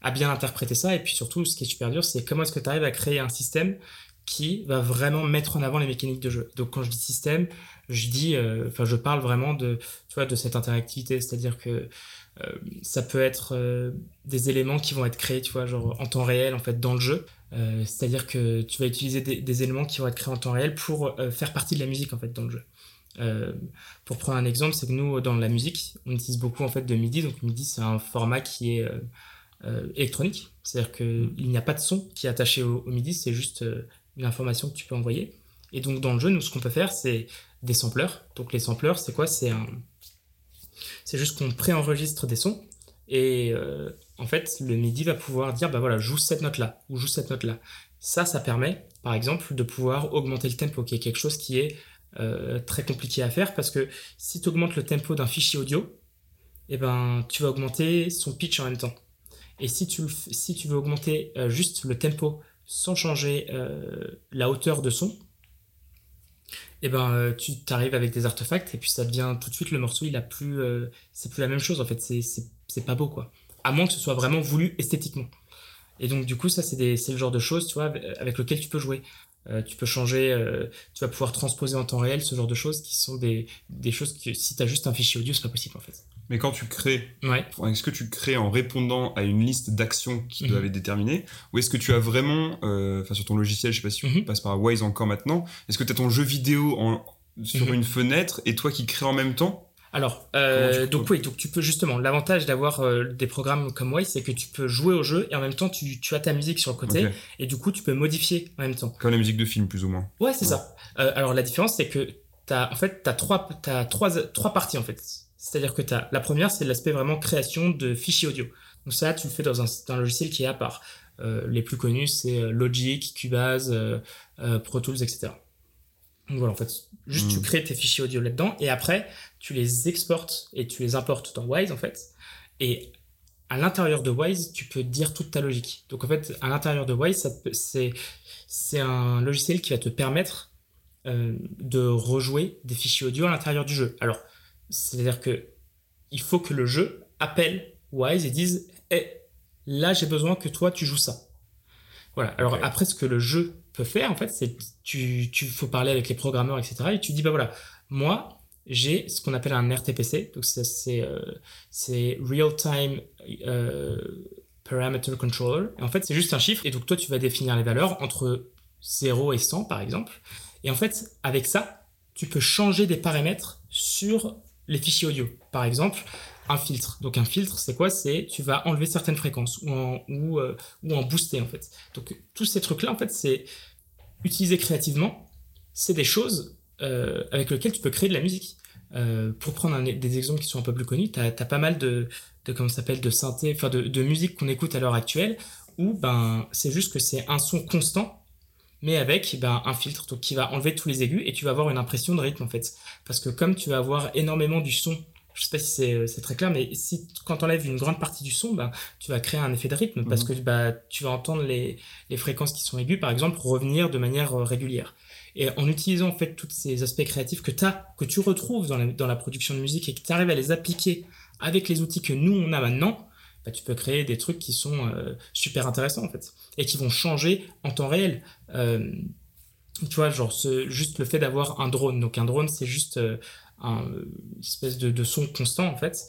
à, bien interpréter ça, et puis surtout, ce qui est super dur, c'est comment est-ce que tu arrives à créer un système qui va vraiment mettre en avant les mécaniques de jeu. Donc, quand je dis système, je dis, euh, enfin, je parle vraiment de, tu vois, de cette interactivité, c'est-à-dire que euh, ça peut être euh, des éléments qui vont être créés, tu vois, genre en temps réel, en fait, dans le jeu. c'est-à-dire que tu vas utiliser des, éléments qui vont être créés en temps réel pour faire partie de la musique, en fait, dans le jeu. Pour prendre un exemple, c'est que nous, dans la musique, on utilise beaucoup en fait de MIDI. Donc MIDI, c'est un format qui est électronique. C'est-à-dire qu'il n'y a pas de son qui est attaché au, MIDI, c'est juste une information que tu peux envoyer. Et donc dans le jeu, nous, ce qu'on peut faire, c'est des sampleurs. Donc les sampleurs, c'est quoi? C'est un... C'est juste qu'on préenregistre des sons. Et en fait, le MIDI va pouvoir dire, bah voilà, joue cette note-là, ou joue cette note-là. Ça, ça permet, par exemple, de pouvoir augmenter le tempo, qui est quelque chose qui est euh, très compliqué à faire parce que si tu augmentes le tempo d'un fichier audio, eh ben, tu vas augmenter son pitch en même temps. Et si tu, si tu veux augmenter euh, juste le tempo sans changer euh, la hauteur de son, eh ben, tu t'arrives avec des artefacts et puis ça devient tout de suite le morceau, il a plus, c'est plus la même chose en fait, c'est pas beau quoi. À moins que ce soit vraiment voulu esthétiquement. Et donc, du coup, ça, c'est le genre de choses, tu vois, avec lequel tu peux jouer. Euh, tu peux changer, euh, tu vas pouvoir transposer en temps réel ce genre de choses qui sont des, des choses que si tu as juste un fichier audio, c'est pas possible en fait. Mais quand tu crées, est-ce que tu crées en répondant à une liste d'actions qui doivent mhm. être déterminées Ou est-ce que tu as vraiment, euh, enfin sur ton logiciel, je sais pas si tu mhm. passes par Wise encore maintenant, est-ce que tu as ton jeu vidéo en, sur mhm. une fenêtre et toi qui crées en même temps? Alors, euh, donc oui, donc tu peux justement, l'avantage d'avoir euh, des programmes comme Wise, c'est que tu peux jouer au jeu et en même temps tu, tu as ta musique sur le côté et du coup tu peux modifier en même temps. Comme la musique de film, plus ou moins. Ouais, c'est Ouais. ça. Euh, alors la différence, c'est que t'as en fait t'as trois t'as trois trois parties en fait. C'est-à-dire que t'as la première, c'est l'aspect vraiment création de fichiers audio. Donc ça, tu le fais dans un, dans un logiciel qui est à part. Euh, les plus connus, c'est euh, Logic, Cubase, euh, Pro Tools, etc. Donc voilà, en fait, juste tu Mm. crées tes fichiers audio là-dedans et après tu les exportes et tu les importes dans Wise en fait. Et à l'intérieur de Wise, tu peux dire toute ta logique. Donc en fait, à l'intérieur de Wise, c'est c'est un logiciel qui va te permettre euh, de rejouer des fichiers audio à l'intérieur du jeu. Alors, c'est-à-dire que il faut que le jeu appelle Wise et dise Eh, là j'ai besoin que toi tu joues ça. Voilà. Alors après, ce que le jeu peut faire, en fait, c'est tu, tu faut parler avec les programmeurs, etc. Et tu dis bah voilà, moi j'ai ce qu'on appelle un RTPC, donc ça, c'est euh, c'est Real Time euh, Parameter Controller. Et en fait, c'est juste un chiffre. Et donc toi, tu vas définir les valeurs entre 0 et 100, par exemple. Et en fait, avec ça, tu peux changer des paramètres sur les fichiers audio. Par exemple, un filtre. Donc un filtre, c'est quoi? C'est tu vas enlever certaines fréquences ou en, ou, euh, en booster en fait. Donc tous ces trucs-là, en fait, c'est utilisé créativement. C'est des choses euh, avec lesquelles tu peux créer de la musique. Euh, pour prendre un- des exemples qui sont un peu plus connus, tu as, pas mal de, de comment s'appelle de synthé, enfin de, de musique qu'on écoute à l'heure actuelle, où ben c'est juste que c'est un son constant, mais avec ben, un filtre donc, qui va enlever tous les aigus et tu vas avoir une impression de rythme en fait. Parce que comme tu vas avoir énormément du son, je sais pas si c'est c'est très clair, mais si quand tu enlèves une grande partie du son, ben, tu vas créer un effet de rythme parce que bah, tu vas entendre les, les fréquences qui sont aiguës, par exemple, revenir de manière euh, régulière. Et en utilisant en fait tous ces aspects créatifs que, as, que tu retrouves dans la, dans la production de musique et que tu arrives à les appliquer avec les outils que nous on a maintenant, bah, tu peux créer des trucs qui sont euh, super intéressants en fait et qui vont changer en temps réel. Euh, tu vois, genre ce, juste le fait d'avoir un drone. Donc un drone, c'est juste euh, un, une espèce de, de son constant en fait.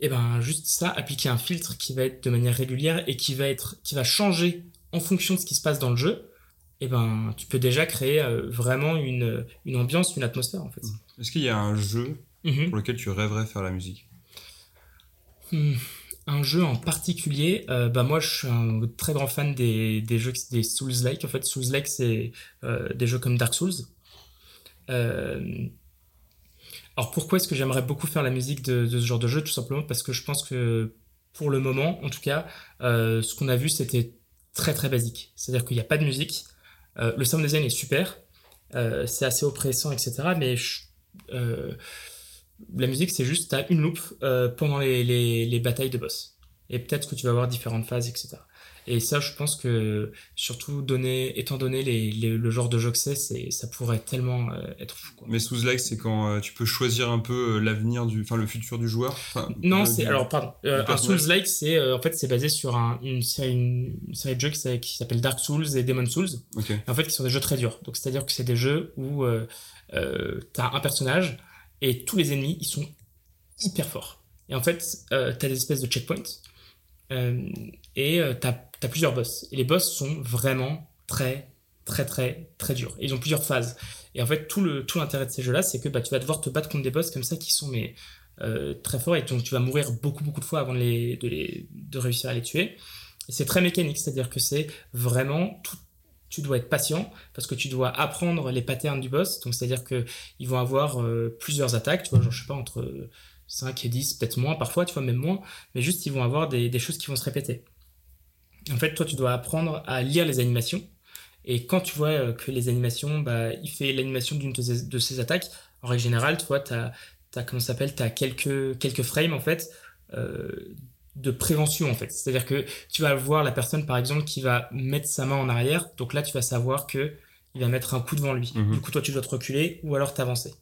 Et ben juste ça, appliquer un filtre qui va être de manière régulière et qui va être, qui va changer en fonction de ce qui se passe dans le jeu. Et ben tu peux déjà créer vraiment une, une ambiance, une atmosphère en fait. Est-ce qu'il y a un jeu Mhm. pour lequel tu rêverais faire la musique? Hmm, Un jeu en particulier, euh, bah moi je suis un très grand fan des, des jeux des Souls-like. En fait, Souls-like c'est euh, des jeux comme Dark Souls. Euh, alors pourquoi est-ce que j'aimerais beaucoup faire la musique de, de ce genre de jeu? Tout simplement parce que je pense que pour le moment, en tout cas, euh, ce qu'on a vu c'était très très basique. C'est-à-dire qu'il n'y a pas de musique. Le sound design est super, c'est assez oppressant, etc. Mais je- la musique, c'est juste, tu as une loupe euh, pendant les, les, les batailles de boss. Et peut-être que tu vas avoir différentes phases, etc. Et ça, je pense que, surtout donné, étant donné les, le genre de jeu que c'est, ça pourrait tellement euh, être fou. Quoi. Mais Souls-like, c'est quand euh, tu peux choisir un peu l'avenir du, enfin le futur du joueur. Non, c'est alors pardon. Un personnage. Souls-like, c'est en fait c'est basé sur un- une, série, une, une série de jeux qui, s'a- qui s'appelle Dark Souls et Demon Souls. En fait, qui sont des jeux très durs. Donc, c'est-à-dire que c'est des jeux où euh, t'as un personnage et tous les ennemis, ils sont hyper forts. Et en fait, euh, t'as des espèces de checkpoints euh, et euh, t'as as plusieurs boss. Et les boss sont vraiment très, très, très, très durs. Ils ont plusieurs phases. Et en fait, tout le tout l'intérêt de ces jeux-là, c'est que bah, tu vas devoir te battre contre des boss comme ça qui sont mais euh, très forts et donc tu vas mourir beaucoup, beaucoup de fois avant de, les, de, les, de réussir à les tuer. Et c'est très mécanique, c'est-à-dire que c'est vraiment tout tu dois être patient parce que tu dois apprendre les patterns du boss. Donc, c'est-à-dire que ils vont avoir euh, plusieurs attaques, tu vois, genre, je sais pas, entre 5 et 10, peut-être moins parfois, tu vois, même moins, mais juste ils vont avoir des, choses qui vont se répéter. En fait, toi, tu dois apprendre à lire les animations. Et quand tu vois euh, que les animations, bah, il fait l'animation d'une de ces attaques, en règle générale, tu vois, tu as, comment ça s'appelle, tu as quelques, quelques frames, en fait, euh, de prévention en fait. C'est-à-dire que tu vas voir la personne par exemple qui va mettre sa main en arrière, donc là tu vas savoir que il va mettre un coup devant lui. Mhm. Du coup toi tu dois te reculer ou alors t'avancer.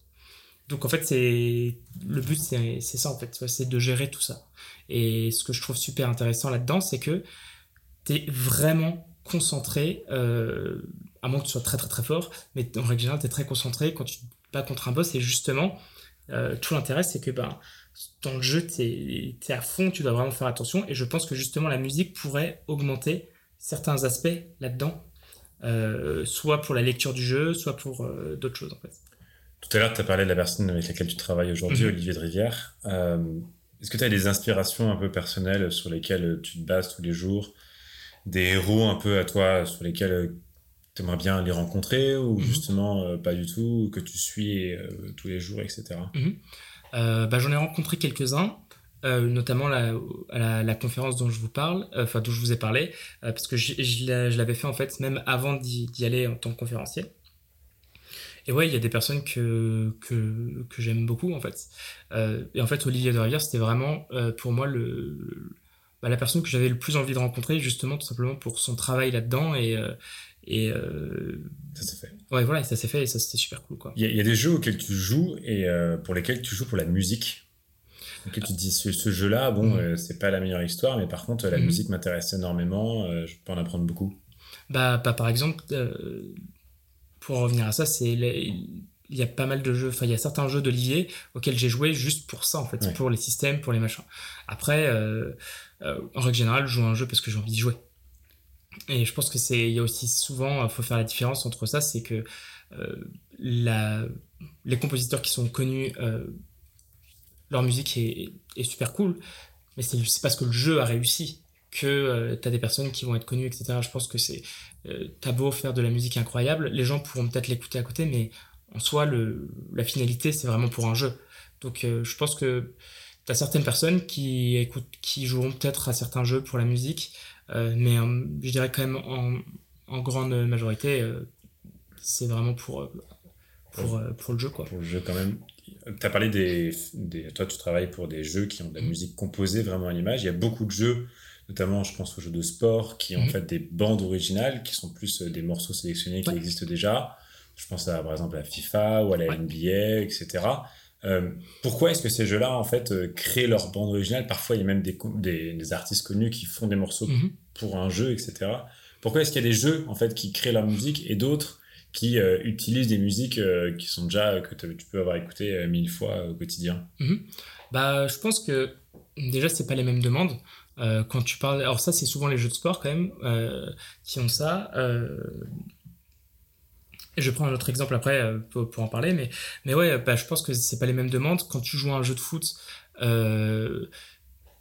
Donc en fait c'est le but c'est ça en fait, tu c'est de gérer tout ça. Et ce que je trouve super intéressant là-dedans c'est que t'es vraiment concentré, euh, à moins que tu sois très très très fort, mais en règle générale t'es très concentré quand tu te bats contre un boss et justement euh, tout l'intérêt c'est que ben dans le jeu, tu es, à fond, tu dois vraiment faire attention. Et je pense que justement, la musique pourrait augmenter certains aspects là-dedans, euh, soit pour la lecture du jeu, soit pour euh, d'autres choses en fait. Tout à l'heure, tu as parlé de la personne avec laquelle tu travailles aujourd'hui, Mhm. Olivier de Rivière. Euh, Est-ce que tu as des inspirations un peu personnelles sur lesquelles tu te bases tous les jours? Des héros un peu à toi sur lesquels tu aimerais bien les rencontrer ou Mhm. justement pas du tout, que tu suis tous les jours, etc. bah, J'en ai rencontré quelques-uns, euh, notamment la, la, conférence dont je vous parle, euh, enfin dont je vous ai parlé, euh, parce que je, l'avais fait en fait même avant d'y aller en tant que conférencier. Et ouais, il y a des personnes que, que, que j'aime beaucoup en fait. Euh, et en fait, Olivier de Rivière, c'était vraiment euh, pour moi le- bah, la personne que j'avais le plus envie de rencontrer, justement tout simplement pour son travail là-dedans. Et, euh, et euh, Ça s'est fait. ouais, voilà, ça s'est fait et ça c'était super cool. Il y, a- il y a des jeux auxquels tu joues et euh, pour lesquels tu joues pour la musique. Donc tu te dis, ce, ce jeu-là, bon, euh, c'est pas la meilleure histoire, mais par contre, la Mhm. musique m'intéresse énormément, je peux en apprendre beaucoup. Bah, bah, par exemple, pour en revenir à ça, c'est les- il y a pas mal de jeux, enfin il y a certains jeux d'Olivier auxquels j'ai joué juste pour ça en fait, Ouais. pour les systèmes, pour les machins. Après, euh, en règle générale, je joue un jeu parce que j'ai envie d'y jouer. Et je pense que c'est, il y a aussi souvent, il faut faire la différence entre ça, c'est que euh, les compositeurs qui sont connus, euh, leur musique est, super cool, mais c'est parce que le jeu a réussi que tu as des personnes qui vont être connues, etc. Je pense que c'est. Euh, T'as beau faire de la musique incroyable, les gens pourront peut-être l'écouter à côté, mais en soi, la finalité, c'est vraiment pour un jeu. Donc euh, je pense que tu as certaines personnes qui, écoutent, qui joueront peut-être à certains jeux pour la musique, euh, mais euh, je dirais quand même en, en grande majorité, euh, c'est vraiment pour, euh, pour, pour le jeu. Quoi. Pour le jeu, quand même. Tu as parlé des, des. Toi, tu travailles pour des jeux qui ont de la Mhm. musique composée vraiment à l'image. Il y a beaucoup de jeux, notamment, je pense aux jeux de sport, qui ont en Mhm. fait des bandes originales, qui sont plus des morceaux sélectionnés qui Ouais. existent déjà. Je pense à, par exemple à FIFA ou à la Ouais. NBA, etc. Euh, pourquoi est-ce que ces jeux-là, en fait, euh, créent leur bande originale? Parfois, il y a même des, co- des, des artistes connus qui font des morceaux Mhm. pour un jeu, etc. Pourquoi est-ce qu'il y a des jeux, en fait, qui créent leur musique et d'autres qui euh, utilisent des musiques qui sont déjà, que tu peux avoir écoutées euh, mille fois au quotidien? Bah, je pense que déjà, c'est pas les mêmes demandes. Quand tu parles, alors ça, c'est souvent les jeux de sport quand même qui ont ça. Je prends un autre exemple après euh, pour, pour en parler, mais mais ouais, bah, je pense que c'est pas les mêmes demandes. Quand tu joues à un jeu de foot, euh,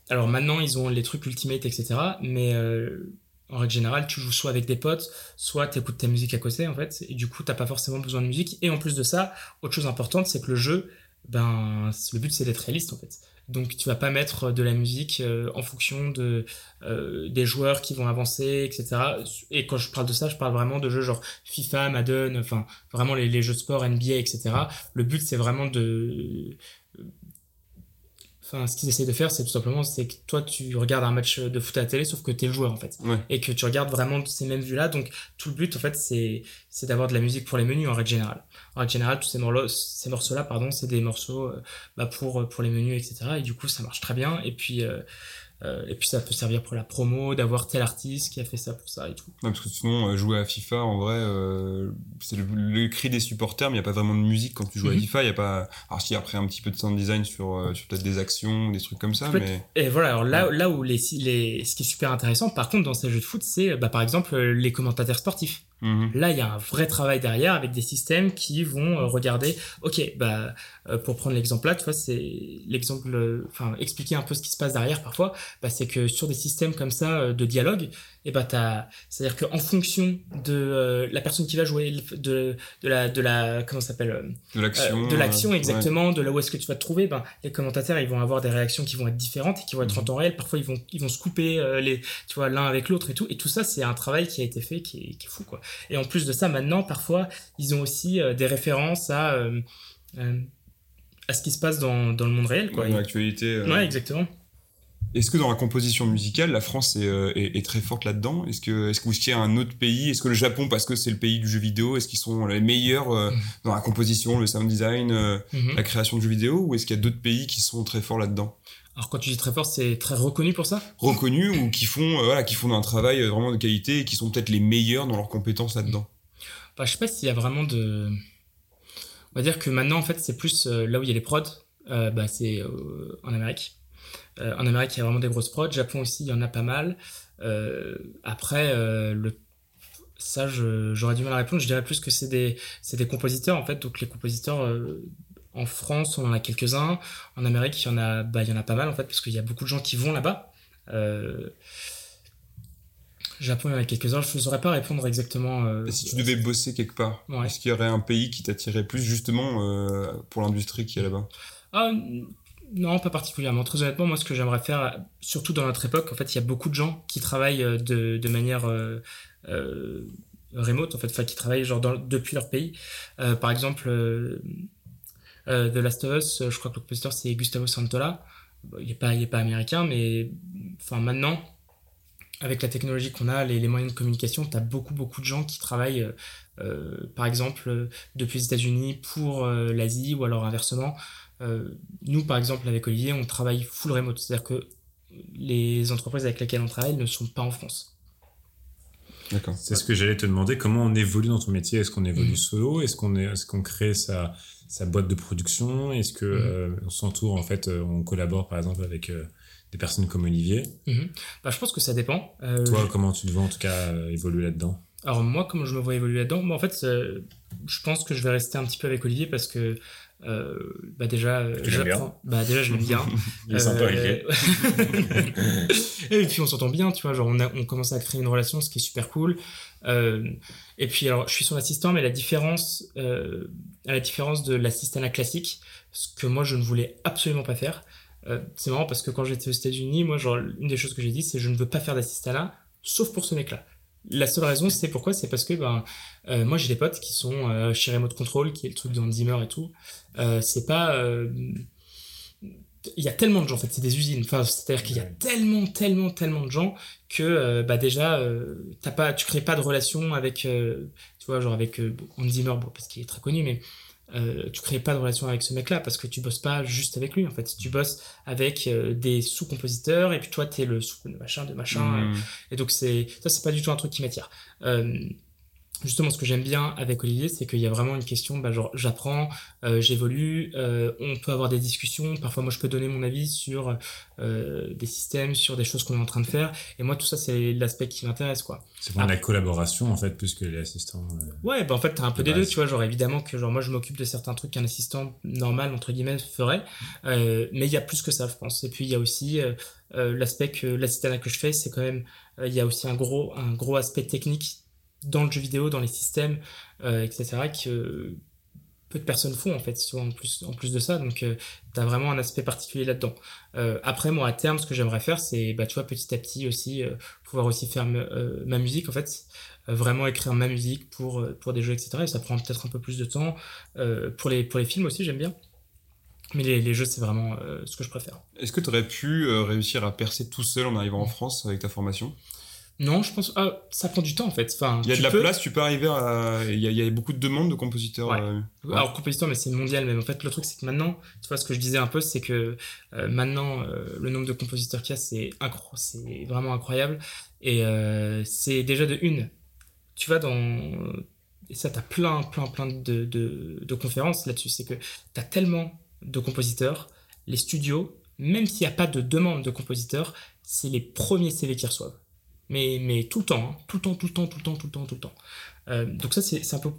alors maintenant ils ont les trucs ultimate, etc. Mais euh, en règle générale, tu joues soit avec des potes, soit tu écoutes ta musique à côté en fait, et du coup t'as pas forcément besoin de musique. Et en plus de ça, autre chose importante, c'est que le jeu, ben le but c'est d'être réaliste en fait. Donc tu vas pas mettre de la musique euh, en fonction euh, des joueurs qui vont avancer, etc. Et quand je parle de ça, je parle vraiment de jeux genre FIFA, Madden, enfin vraiment les, les jeux de sport, NBA, etc. Le but c'est vraiment de Enfin, ce qu'ils essayent de faire, c'est tout simplement, c'est que toi, tu regardes un match de foot à la télé, sauf que t'es le joueur, en fait. Ouais. Et que tu regardes vraiment ces mêmes vues-là. Donc, tout le but, en fait, c'est, c'est d'avoir de la musique pour les menus, en règle générale. En règle générale, tous ces, ces morceaux-là, pardon, c'est des morceaux, euh, bah, pour, pour les menus, etc. Et du coup, ça marche très bien. Et puis, euh, euh, et puis, ça peut servir pour la promo, d'avoir tel artiste qui a fait ça pour ça et tout. Ouais, parce que sinon, euh, jouer à FIFA, en vrai, euh, c'est le, le cri des supporters, mais il n'y a pas vraiment de musique quand tu joues à Mhm. FIFA. Il y a pas. Alors, si, après, un petit peu de sound design sur, euh, sur peut-être des actions des trucs comme ça, mais. Et voilà, alors là, là où les, les, ce qui est super intéressant, par contre, dans ces jeux de foot, c'est, bah, par exemple, les commentateurs sportifs. Mhm. Là, il y a un vrai travail derrière avec des systèmes qui vont euh, regarder. Ok, bah euh, pour prendre l'exemple là, tu vois, c'est l'exemple. euh, Enfin, expliquer un peu ce qui se passe derrière parfois. Bah, c'est que sur des systèmes comme ça de dialogue, et bah t'as, c'est-à-dire qu'en fonction de euh, la personne qui va jouer, de de la de la comment s'appelle euh, De l'action. euh, de l'action exactement, de là où est-ce que tu vas te trouver, ben, les commentateurs ils vont avoir des réactions qui vont être différentes et qui vont être en Mhm. temps réel. Parfois ils vont ils vont se couper les tu vois l'un avec l'autre et tout. Et tout ça c'est un travail qui a été fait qui est, qui est fou quoi. Et en plus de ça maintenant parfois ils ont aussi des références à à ce qui se passe dans, dans le monde réel quoi. Dans l'actualité. Ouais exactement. Est-ce que dans la composition musicale, la France est, euh, est, est très forte là-dedans? Est-ce que est-ce que vous qu'il y a un autre pays? Est-ce que le Japon, parce que c'est le pays du jeu vidéo, est-ce qu'ils sont les meilleurs euh, Mhm. dans la composition, le sound design, euh, Mhm. la création de jeux vidéo? Ou est-ce qu'il y a d'autres pays qui sont très forts là-dedans? Alors quand tu dis très fort c'est très reconnu pour ça? Reconnus ou qui font, euh, voilà, qui font un travail vraiment de qualité et qui sont peut-être les meilleurs dans leurs compétences là-dedans? Bah, je sais pas s'il y a vraiment de. On va dire que maintenant, en fait, c'est plus là où il y a les prods, bah, c'est en Amérique. Euh, en Amérique, il y a vraiment des grosses prods. Japon aussi, il y en a pas mal. Euh, après, euh, le... ça, j'aurais du mal à répondre. Je dirais plus que c'est des, compositeurs, en fait. Donc, les compositeurs, euh, en France, on en a quelques-uns. En Amérique, il y en a, bah, il y en a pas mal, en fait, parce qu'il y a beaucoup de gens qui vont là-bas. Euh, Japon, il y en a quelques-uns. Je ne saurais pas répondre exactement. euh, Et si tu devais bosser quelque part, Ouais. est-ce qu'il y aurait un pays qui t'attirait plus justement pour l'industrie qui est là-bas? Ah, non, pas particulièrement. Très honnêtement, moi, ce que j'aimerais faire, surtout dans notre époque, en fait, il y a beaucoup de gens qui travaillent euh, de, de manière euh, euh, remote, en fait, qui travaillent genre depuis leur pays. Par exemple, The Last of Us, je crois que le compositeur, c'est Gustavo Santola. Il n'est pas, pas américain, mais enfin, maintenant, avec la technologie qu'on a, les, moyens de communication, tu as beaucoup, beaucoup de gens qui travaillent, par exemple, depuis les États-Unis pour l'Asie ou alors inversement. Euh, nous, par exemple, avec Olivier, on travaille full remote. C'est-à-dire que les entreprises avec lesquelles on travaille ne sont pas en France. D'accord. C'est ce que j'allais te demander. Comment on évolue dans ton métier? Est-ce qu'on évolue Mhm. solo? Est-ce qu'on est, est-ce qu'on crée sa, sa boîte de production? Est-ce que euh, on s'entoure en fait, euh, on collabore par exemple avec euh, des personnes comme Olivier? Bah, je pense que ça dépend. Euh, Toi, je- comment tu te vois en tout cas euh, évoluer là-dedans? Alors moi, comme je me vois évoluer là-dedans, moi en fait, euh, je pense que je vais rester un petit peu avec Olivier parce que euh, bah déjà, euh, j'apprends- Bah déjà, je l'aime bien. Il est sympa, Olivier. et puis on s'entend bien, tu vois, genre on, a, on commence à créer une relation, ce qui est super cool. Euh, et puis alors, je suis son assistant, mais la différence, euh, à la différence de l'assistanat classique, ce que moi je ne voulais absolument pas faire, euh, c'est marrant parce que quand j'étais aux États-Unis, moi, genre, une des choses que j'ai dit, c'est je ne veux pas faire d'assistanat, sauf pour ce mec-là. La seule raison, c'est pourquoi? C'est parce que ben, euh, moi j'ai des potes qui sont euh, chez Remote Control, qui est le truc de Hans Zimmer et tout. Euh, c'est pas. euh, Il y a tellement de gens, en fait, c'est des usines. Enfin, c'est-à-dire qu'il y a tellement, tellement, tellement de gens que bah déjà, t'as pas, tu crées pas de relation avec, tu vois, genre avec bon, bon, parce qu'il est très connu, mais euh, tu crées pas de relation avec ce mec-là parce que tu bosses pas juste avec lui. En fait, tu bosses avec euh, des sous-compositeurs et puis toi, t'es le sous de machin, de machin. Mmh. Et donc, c'est ça, c'est pas du tout un truc qui m'attire. Euh, justement, ce que j'aime bien avec Olivier, c'est qu'il y a vraiment une question, bah, genre, j'apprends, euh, j'évolue, euh, on peut avoir des discussions. Parfois, moi, je peux donner mon avis sur euh, des systèmes, sur des choses qu'on est en train de faire. Et moi, tout ça, c'est l'aspect qui m'intéresse, quoi. C'est vraiment la collaboration en fait, plus que les assistants. euh. Ouais, bah en fait, t'as un peu De des deux, tu vois. Genre, évidemment que genre, moi, je m'occupe de certains trucs qu'un assistant normal, entre guillemets, ferait. Mais il y a plus que ça, je pense. Et puis, il y a aussi l'aspect que l'assistanat que je fais, c'est quand même, il y a aussi un gros, un gros aspect technique dans le jeu vidéo, dans les systèmes, euh, etc., que peu de personnes font, en fait, tu vois, en plus, de ça. Donc, euh, t'as vraiment un aspect particulier là-dedans. Euh, après, moi, à terme, ce que j'aimerais faire, c'est, bah, tu vois, petit à petit aussi, euh, pouvoir aussi faire ma musique, en fait vraiment écrire ma musique pour, des jeux, etc. Et ça prend peut-être un peu plus de temps. Pour, les, films aussi, j'aime bien. Mais les, les jeux, c'est vraiment ce que je préfère. Est-ce que tu aurais pu réussir à percer tout seul en arrivant en France avec ta formation? Non, je pense. Ah, ça prend du temps en fait. Enfin, Il y a de la peux- place, tu peux arriver à. Il y, a, il y a beaucoup de demandes de compositeurs. Ouais. euh, Ouais. Alors, compositeur, mais c'est mondial. Mais en fait, le truc, c'est que maintenant, tu vois, ce que je disais un peu, c'est que euh, maintenant, euh, le nombre de compositeurs qu'il y a, c'est incro- c'est vraiment incroyable. Et c'est déjà de une. Tu vas dans. Et ça, t'as plein, plein, plein de, de, de conférences là-dessus. C'est que t'as tellement de compositeurs, les studios, même s'il n'y a pas de demande de compositeurs, c'est les premiers CV qu'ils reçoivent. Mais, mais tout le temps, hein. tout le temps, tout le temps, tout le temps, tout le temps, tout le temps. Donc ça, c'est un peu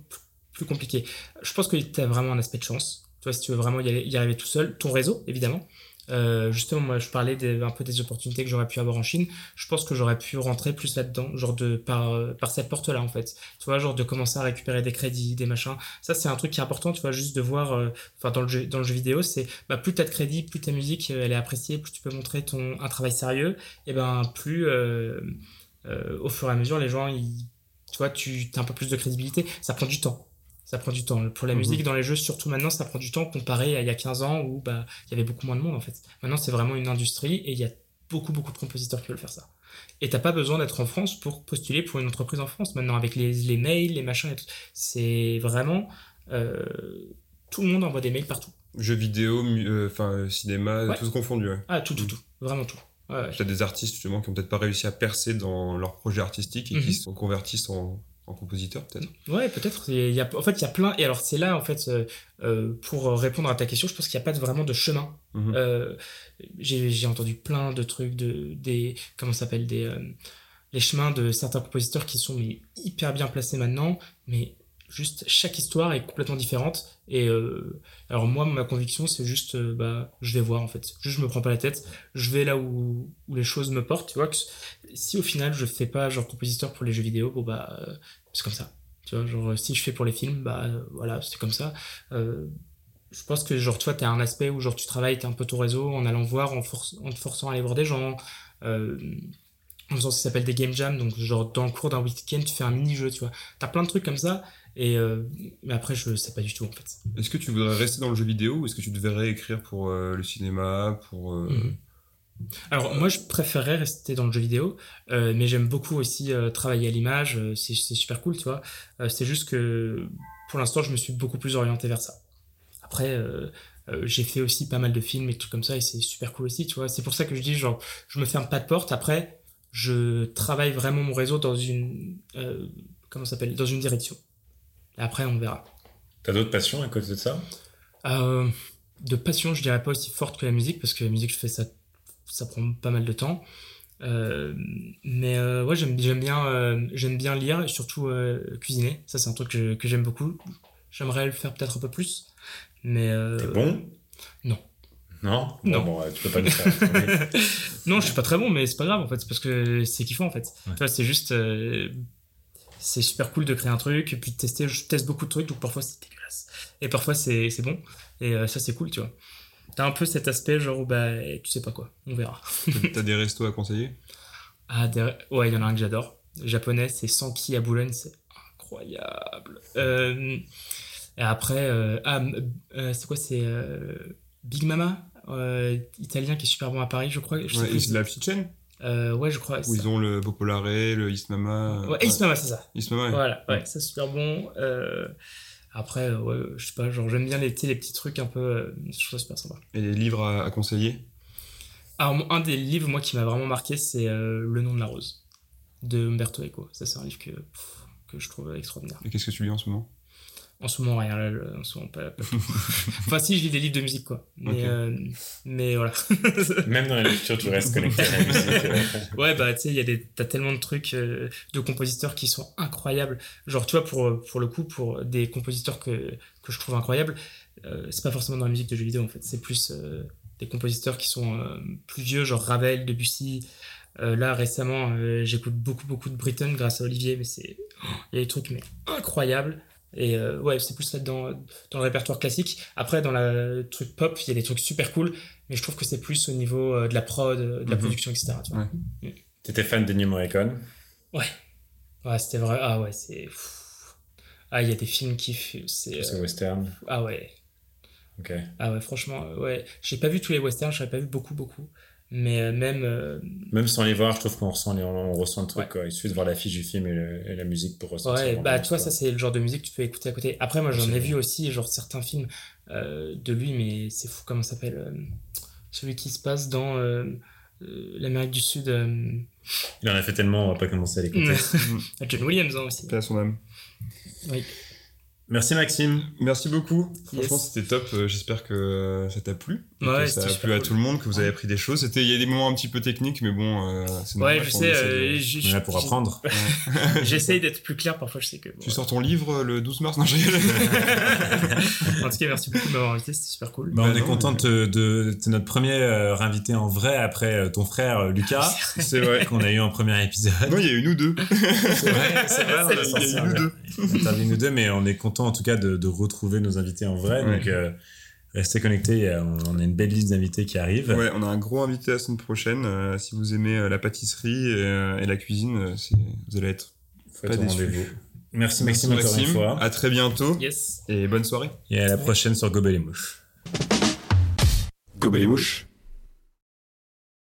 plus compliqué. Je pense que tu as vraiment un aspect de chance. Tu vois, si tu veux vraiment y, arriver tout seul, ton réseau, évidemment. Euh, justement, moi, je parlais un peu des opportunités que j'aurais pu avoir en Chine. Je pense que j'aurais pu rentrer plus là-dedans, genre de par, euh, par cette porte-là, en fait. Tu vois, genre de commencer à récupérer des crédits, des machins. Ça, c'est un truc qui est important, tu vois, juste de voir, euh, enfin, dans le jeu, dans le jeu vidéo, c'est bah, plus t'as de crédits, plus ta musique, elle est appréciée, plus tu peux montrer ton, un travail sérieux, et ben, plus, euh, au fur et à mesure, les gens, ils, tu vois, tu as un peu plus de crédibilité. Ça prend du temps. Ça prend du temps. Pour la Mhm. musique, dans les jeux, surtout maintenant, ça prend du temps comparé à il y a 15 ans où bah, il y avait beaucoup moins de monde en fait. Maintenant, c'est vraiment une industrie et il y a beaucoup, beaucoup de compositeurs qui veulent faire ça. Et t'as pas besoin d'être en France pour postuler pour une entreprise en France. Maintenant, avec les, les mails, les machins et tout, c'est vraiment. euh, tout le monde envoie des mails partout. Jeux vidéo, euh, enfin euh, cinéma, Ouais. tout confondu. Ouais. Ah, tout, tout, tout. Vraiment tout. Ouais, ouais. T'as des artistes justement qui ont peut-être pas réussi à percer dans leur projet artistique et qui Mhm. se convertissent en, en compositeurs peut-être. Ouais, peut-être. Il y a, en fait, il y a plein. Et alors, c'est là, en fait, euh, euh, pour répondre à ta question, je pense qu'il n'y a pas de- vraiment de chemin. Euh, j'ai j'ai entendu plein de trucs, de, des. Comment ça s'appelle Des. euh, les chemins de certains compositeurs qui sont mais, hyper bien placés maintenant, mais juste chaque histoire est complètement différente. Et euh, alors moi, ma conviction, c'est juste, euh, bah, je vais voir en fait. Juste, je me prends pas la tête. Je vais là où, où les choses me portent. Tu vois, que si au final je fais pas genre compositeur pour les jeux vidéo, bon bah, euh, c'est comme ça. Tu vois, genre si je fais pour les films, bah voilà, c'est comme ça. je pense que genre toi, t'as un aspect où genre tu travailles, t'as un peu ton réseau en allant voir, en, te forçant à aller voir des gens. en faisant ce qui s'appelle des game jams, donc genre dans le cours d'un week-end, tu fais un mini-jeu, tu vois. T'as plein de trucs comme ça et euh, mais après, je sais pas du tout en fait. Est-ce que tu voudrais rester dans le jeu vidéo ou est-ce que tu devrais écrire pour euh, le cinéma, pour euh, mhm. Alors moi, je préférerais rester dans le jeu vidéo, mais j'aime beaucoup aussi travailler à l'image. c'est super cool, tu vois. c'est juste que pour l'instant, je me suis beaucoup plus orienté vers ça. Après, j'ai fait aussi pas mal de films et tout comme ça, et c'est super cool aussi, tu vois. C'est pour ça que je dis genre, je me ferme pas de porte. Après, je travaille vraiment mon réseau dans une comment s'appelle? Dans une direction. Après, on verra. T'as d'autres passions à côté de ça? Euh, De passion, je dirais pas aussi forte que la musique, parce que la musique, je fais ça, ça prend pas mal de temps. Euh, mais euh, ouais, j'aime bien, j'aime bien lire et surtout cuisiner. Ça, c'est un truc que, que j'aime beaucoup. J'aimerais le faire peut-être un peu plus. Mais. T'es bon? Non. Non? Non. Bon, tu peux pas le faire. non, je suis pas très bon, mais c'est pas grave en fait, parce que c'est kiffant en fait. Tu vois, c'est juste c'est super cool de créer un truc et puis de tester. Je teste beaucoup de trucs, donc parfois c'est dégueulasse. Et parfois c'est bon. Et euh, ça, c'est cool, tu vois. T'as un peu cet aspect, genre, bah, tu sais pas quoi, on verra. T'as des restos à conseiller? Ah, ouais, il y en a un que j'adore. Japonais, c'est Sanki à Boulogne, c'est incroyable. Euh, et après, euh, ah, c'est quoi C'est Big Mama, italien qui est super bon à Paris, je crois. Je ouais, la petite chaîne? Euh, ouais, je crois. Où ils ont le Popolare, le Ismama. Ouais, Ismama, c'est ça. Ismama, Voilà, ouais, c'est super bon. Euh, après, ouais, je sais pas, genre, j'aime bien les, les petits trucs un peu. Euh, je trouve ça super sympa. Et les livres à, conseiller? Alors, un des livres, moi, qui m'a vraiment marqué, c'est Le nom de la rose, de Umberto Eco. Ça, c'est un livre que, que je trouve extraordinaire. Et qu'est-ce que tu lis en ce moment? En ce moment, rien. en ce moment, pas, enfin, si, je lis des livres de musique, quoi. Mais, euh, mais voilà. Même dans la lecture, tu restes connecté à la musique. Euh. ouais, bah, tu sais, il y a des, t'as tellement de trucs euh, de compositeurs qui sont incroyables. Genre, tu vois, pour, pour le coup, pour des compositeurs que, que je trouve incroyables, c'est pas forcément dans la musique de jeux vidéo, en fait. C'est plus des compositeurs qui sont plus vieux, genre Ravel, Debussy. là, récemment, j'écoute beaucoup, beaucoup de Britton grâce à Olivier, mais c'est. Il y a des trucs, mais incroyables. Et euh, ouais, c'est plus là dans, dans le répertoire classique. Après, dans le truc pop, il y a des trucs super cool, mais je trouve que c'est plus au niveau euh, de la prod, de la mhm. production, etc. Tu vois. Mm. T'étais fan de New Morricone? Ouais. Ouais, c'était vrai. Ah ouais, c'est. Ah, il y a des films qui. C'est euh... western Ah ouais. Ok. Ah ouais, franchement, ouais. J'ai pas vu tous les westerns, j'en ai pas vu beaucoup, beaucoup. Mais euh, même. Euh, même sans les voir, je trouve qu'on ressent, on ressent le truc. Quoi. Il suffit de voir l'affiche du film et, la musique pour ressentir. Ouais, bah, tu vois, ça, c'est le genre de musique que tu peux écouter à côté. Après, moi, j'en ai vu aussi, genre, certains films euh, de lui, mais c'est fou, comment ça s'appelle Celui qui se passe dans l'Amérique du Sud. Il en a fait tellement, on va pas commencer à l'écouter. John Williams hein, aussi. à son âme. Oui. Merci Maxime. Merci beaucoup. Franchement, c'était top. Euh, j'espère que ça t'a plu. Que ça a plu à tout le monde, que vous avez appris des choses. C'était, il y a des moments un petit peu techniques, mais bon, euh, c'est normal. Ouais, je sais. Euh, là pour apprendre. J'essaye d'être plus clair. Parfois, je sais que. tu sors ton livre le 12 mars? Non, j'ai. en tout cas, merci beaucoup de m'avoir invité. C'était super cool. Bah, on bah est content de, de, notre premier invité en vrai après ton frère Lucas. c'est vrai. Qu'on a eu en premier épisode. Non, il y a eu nous deux. c'est vrai. C'est vrai. Il y a eu nous deux. On a nous deux, mais on est content en tout cas de, retrouver nos invités en vrai. Donc, euh, restez connectés. On a une belle liste d'invités qui arrive. Ouais, on a un gros invité la semaine prochaine. Euh, si vous aimez euh, la pâtisserie et, la cuisine, vous allez être pas déçus. Merci Maxime, encore une fois. À très bientôt. Yes. Et bonne soirée. Et à la prochaine sur Gobel et Mouche. Gobel et Mouche.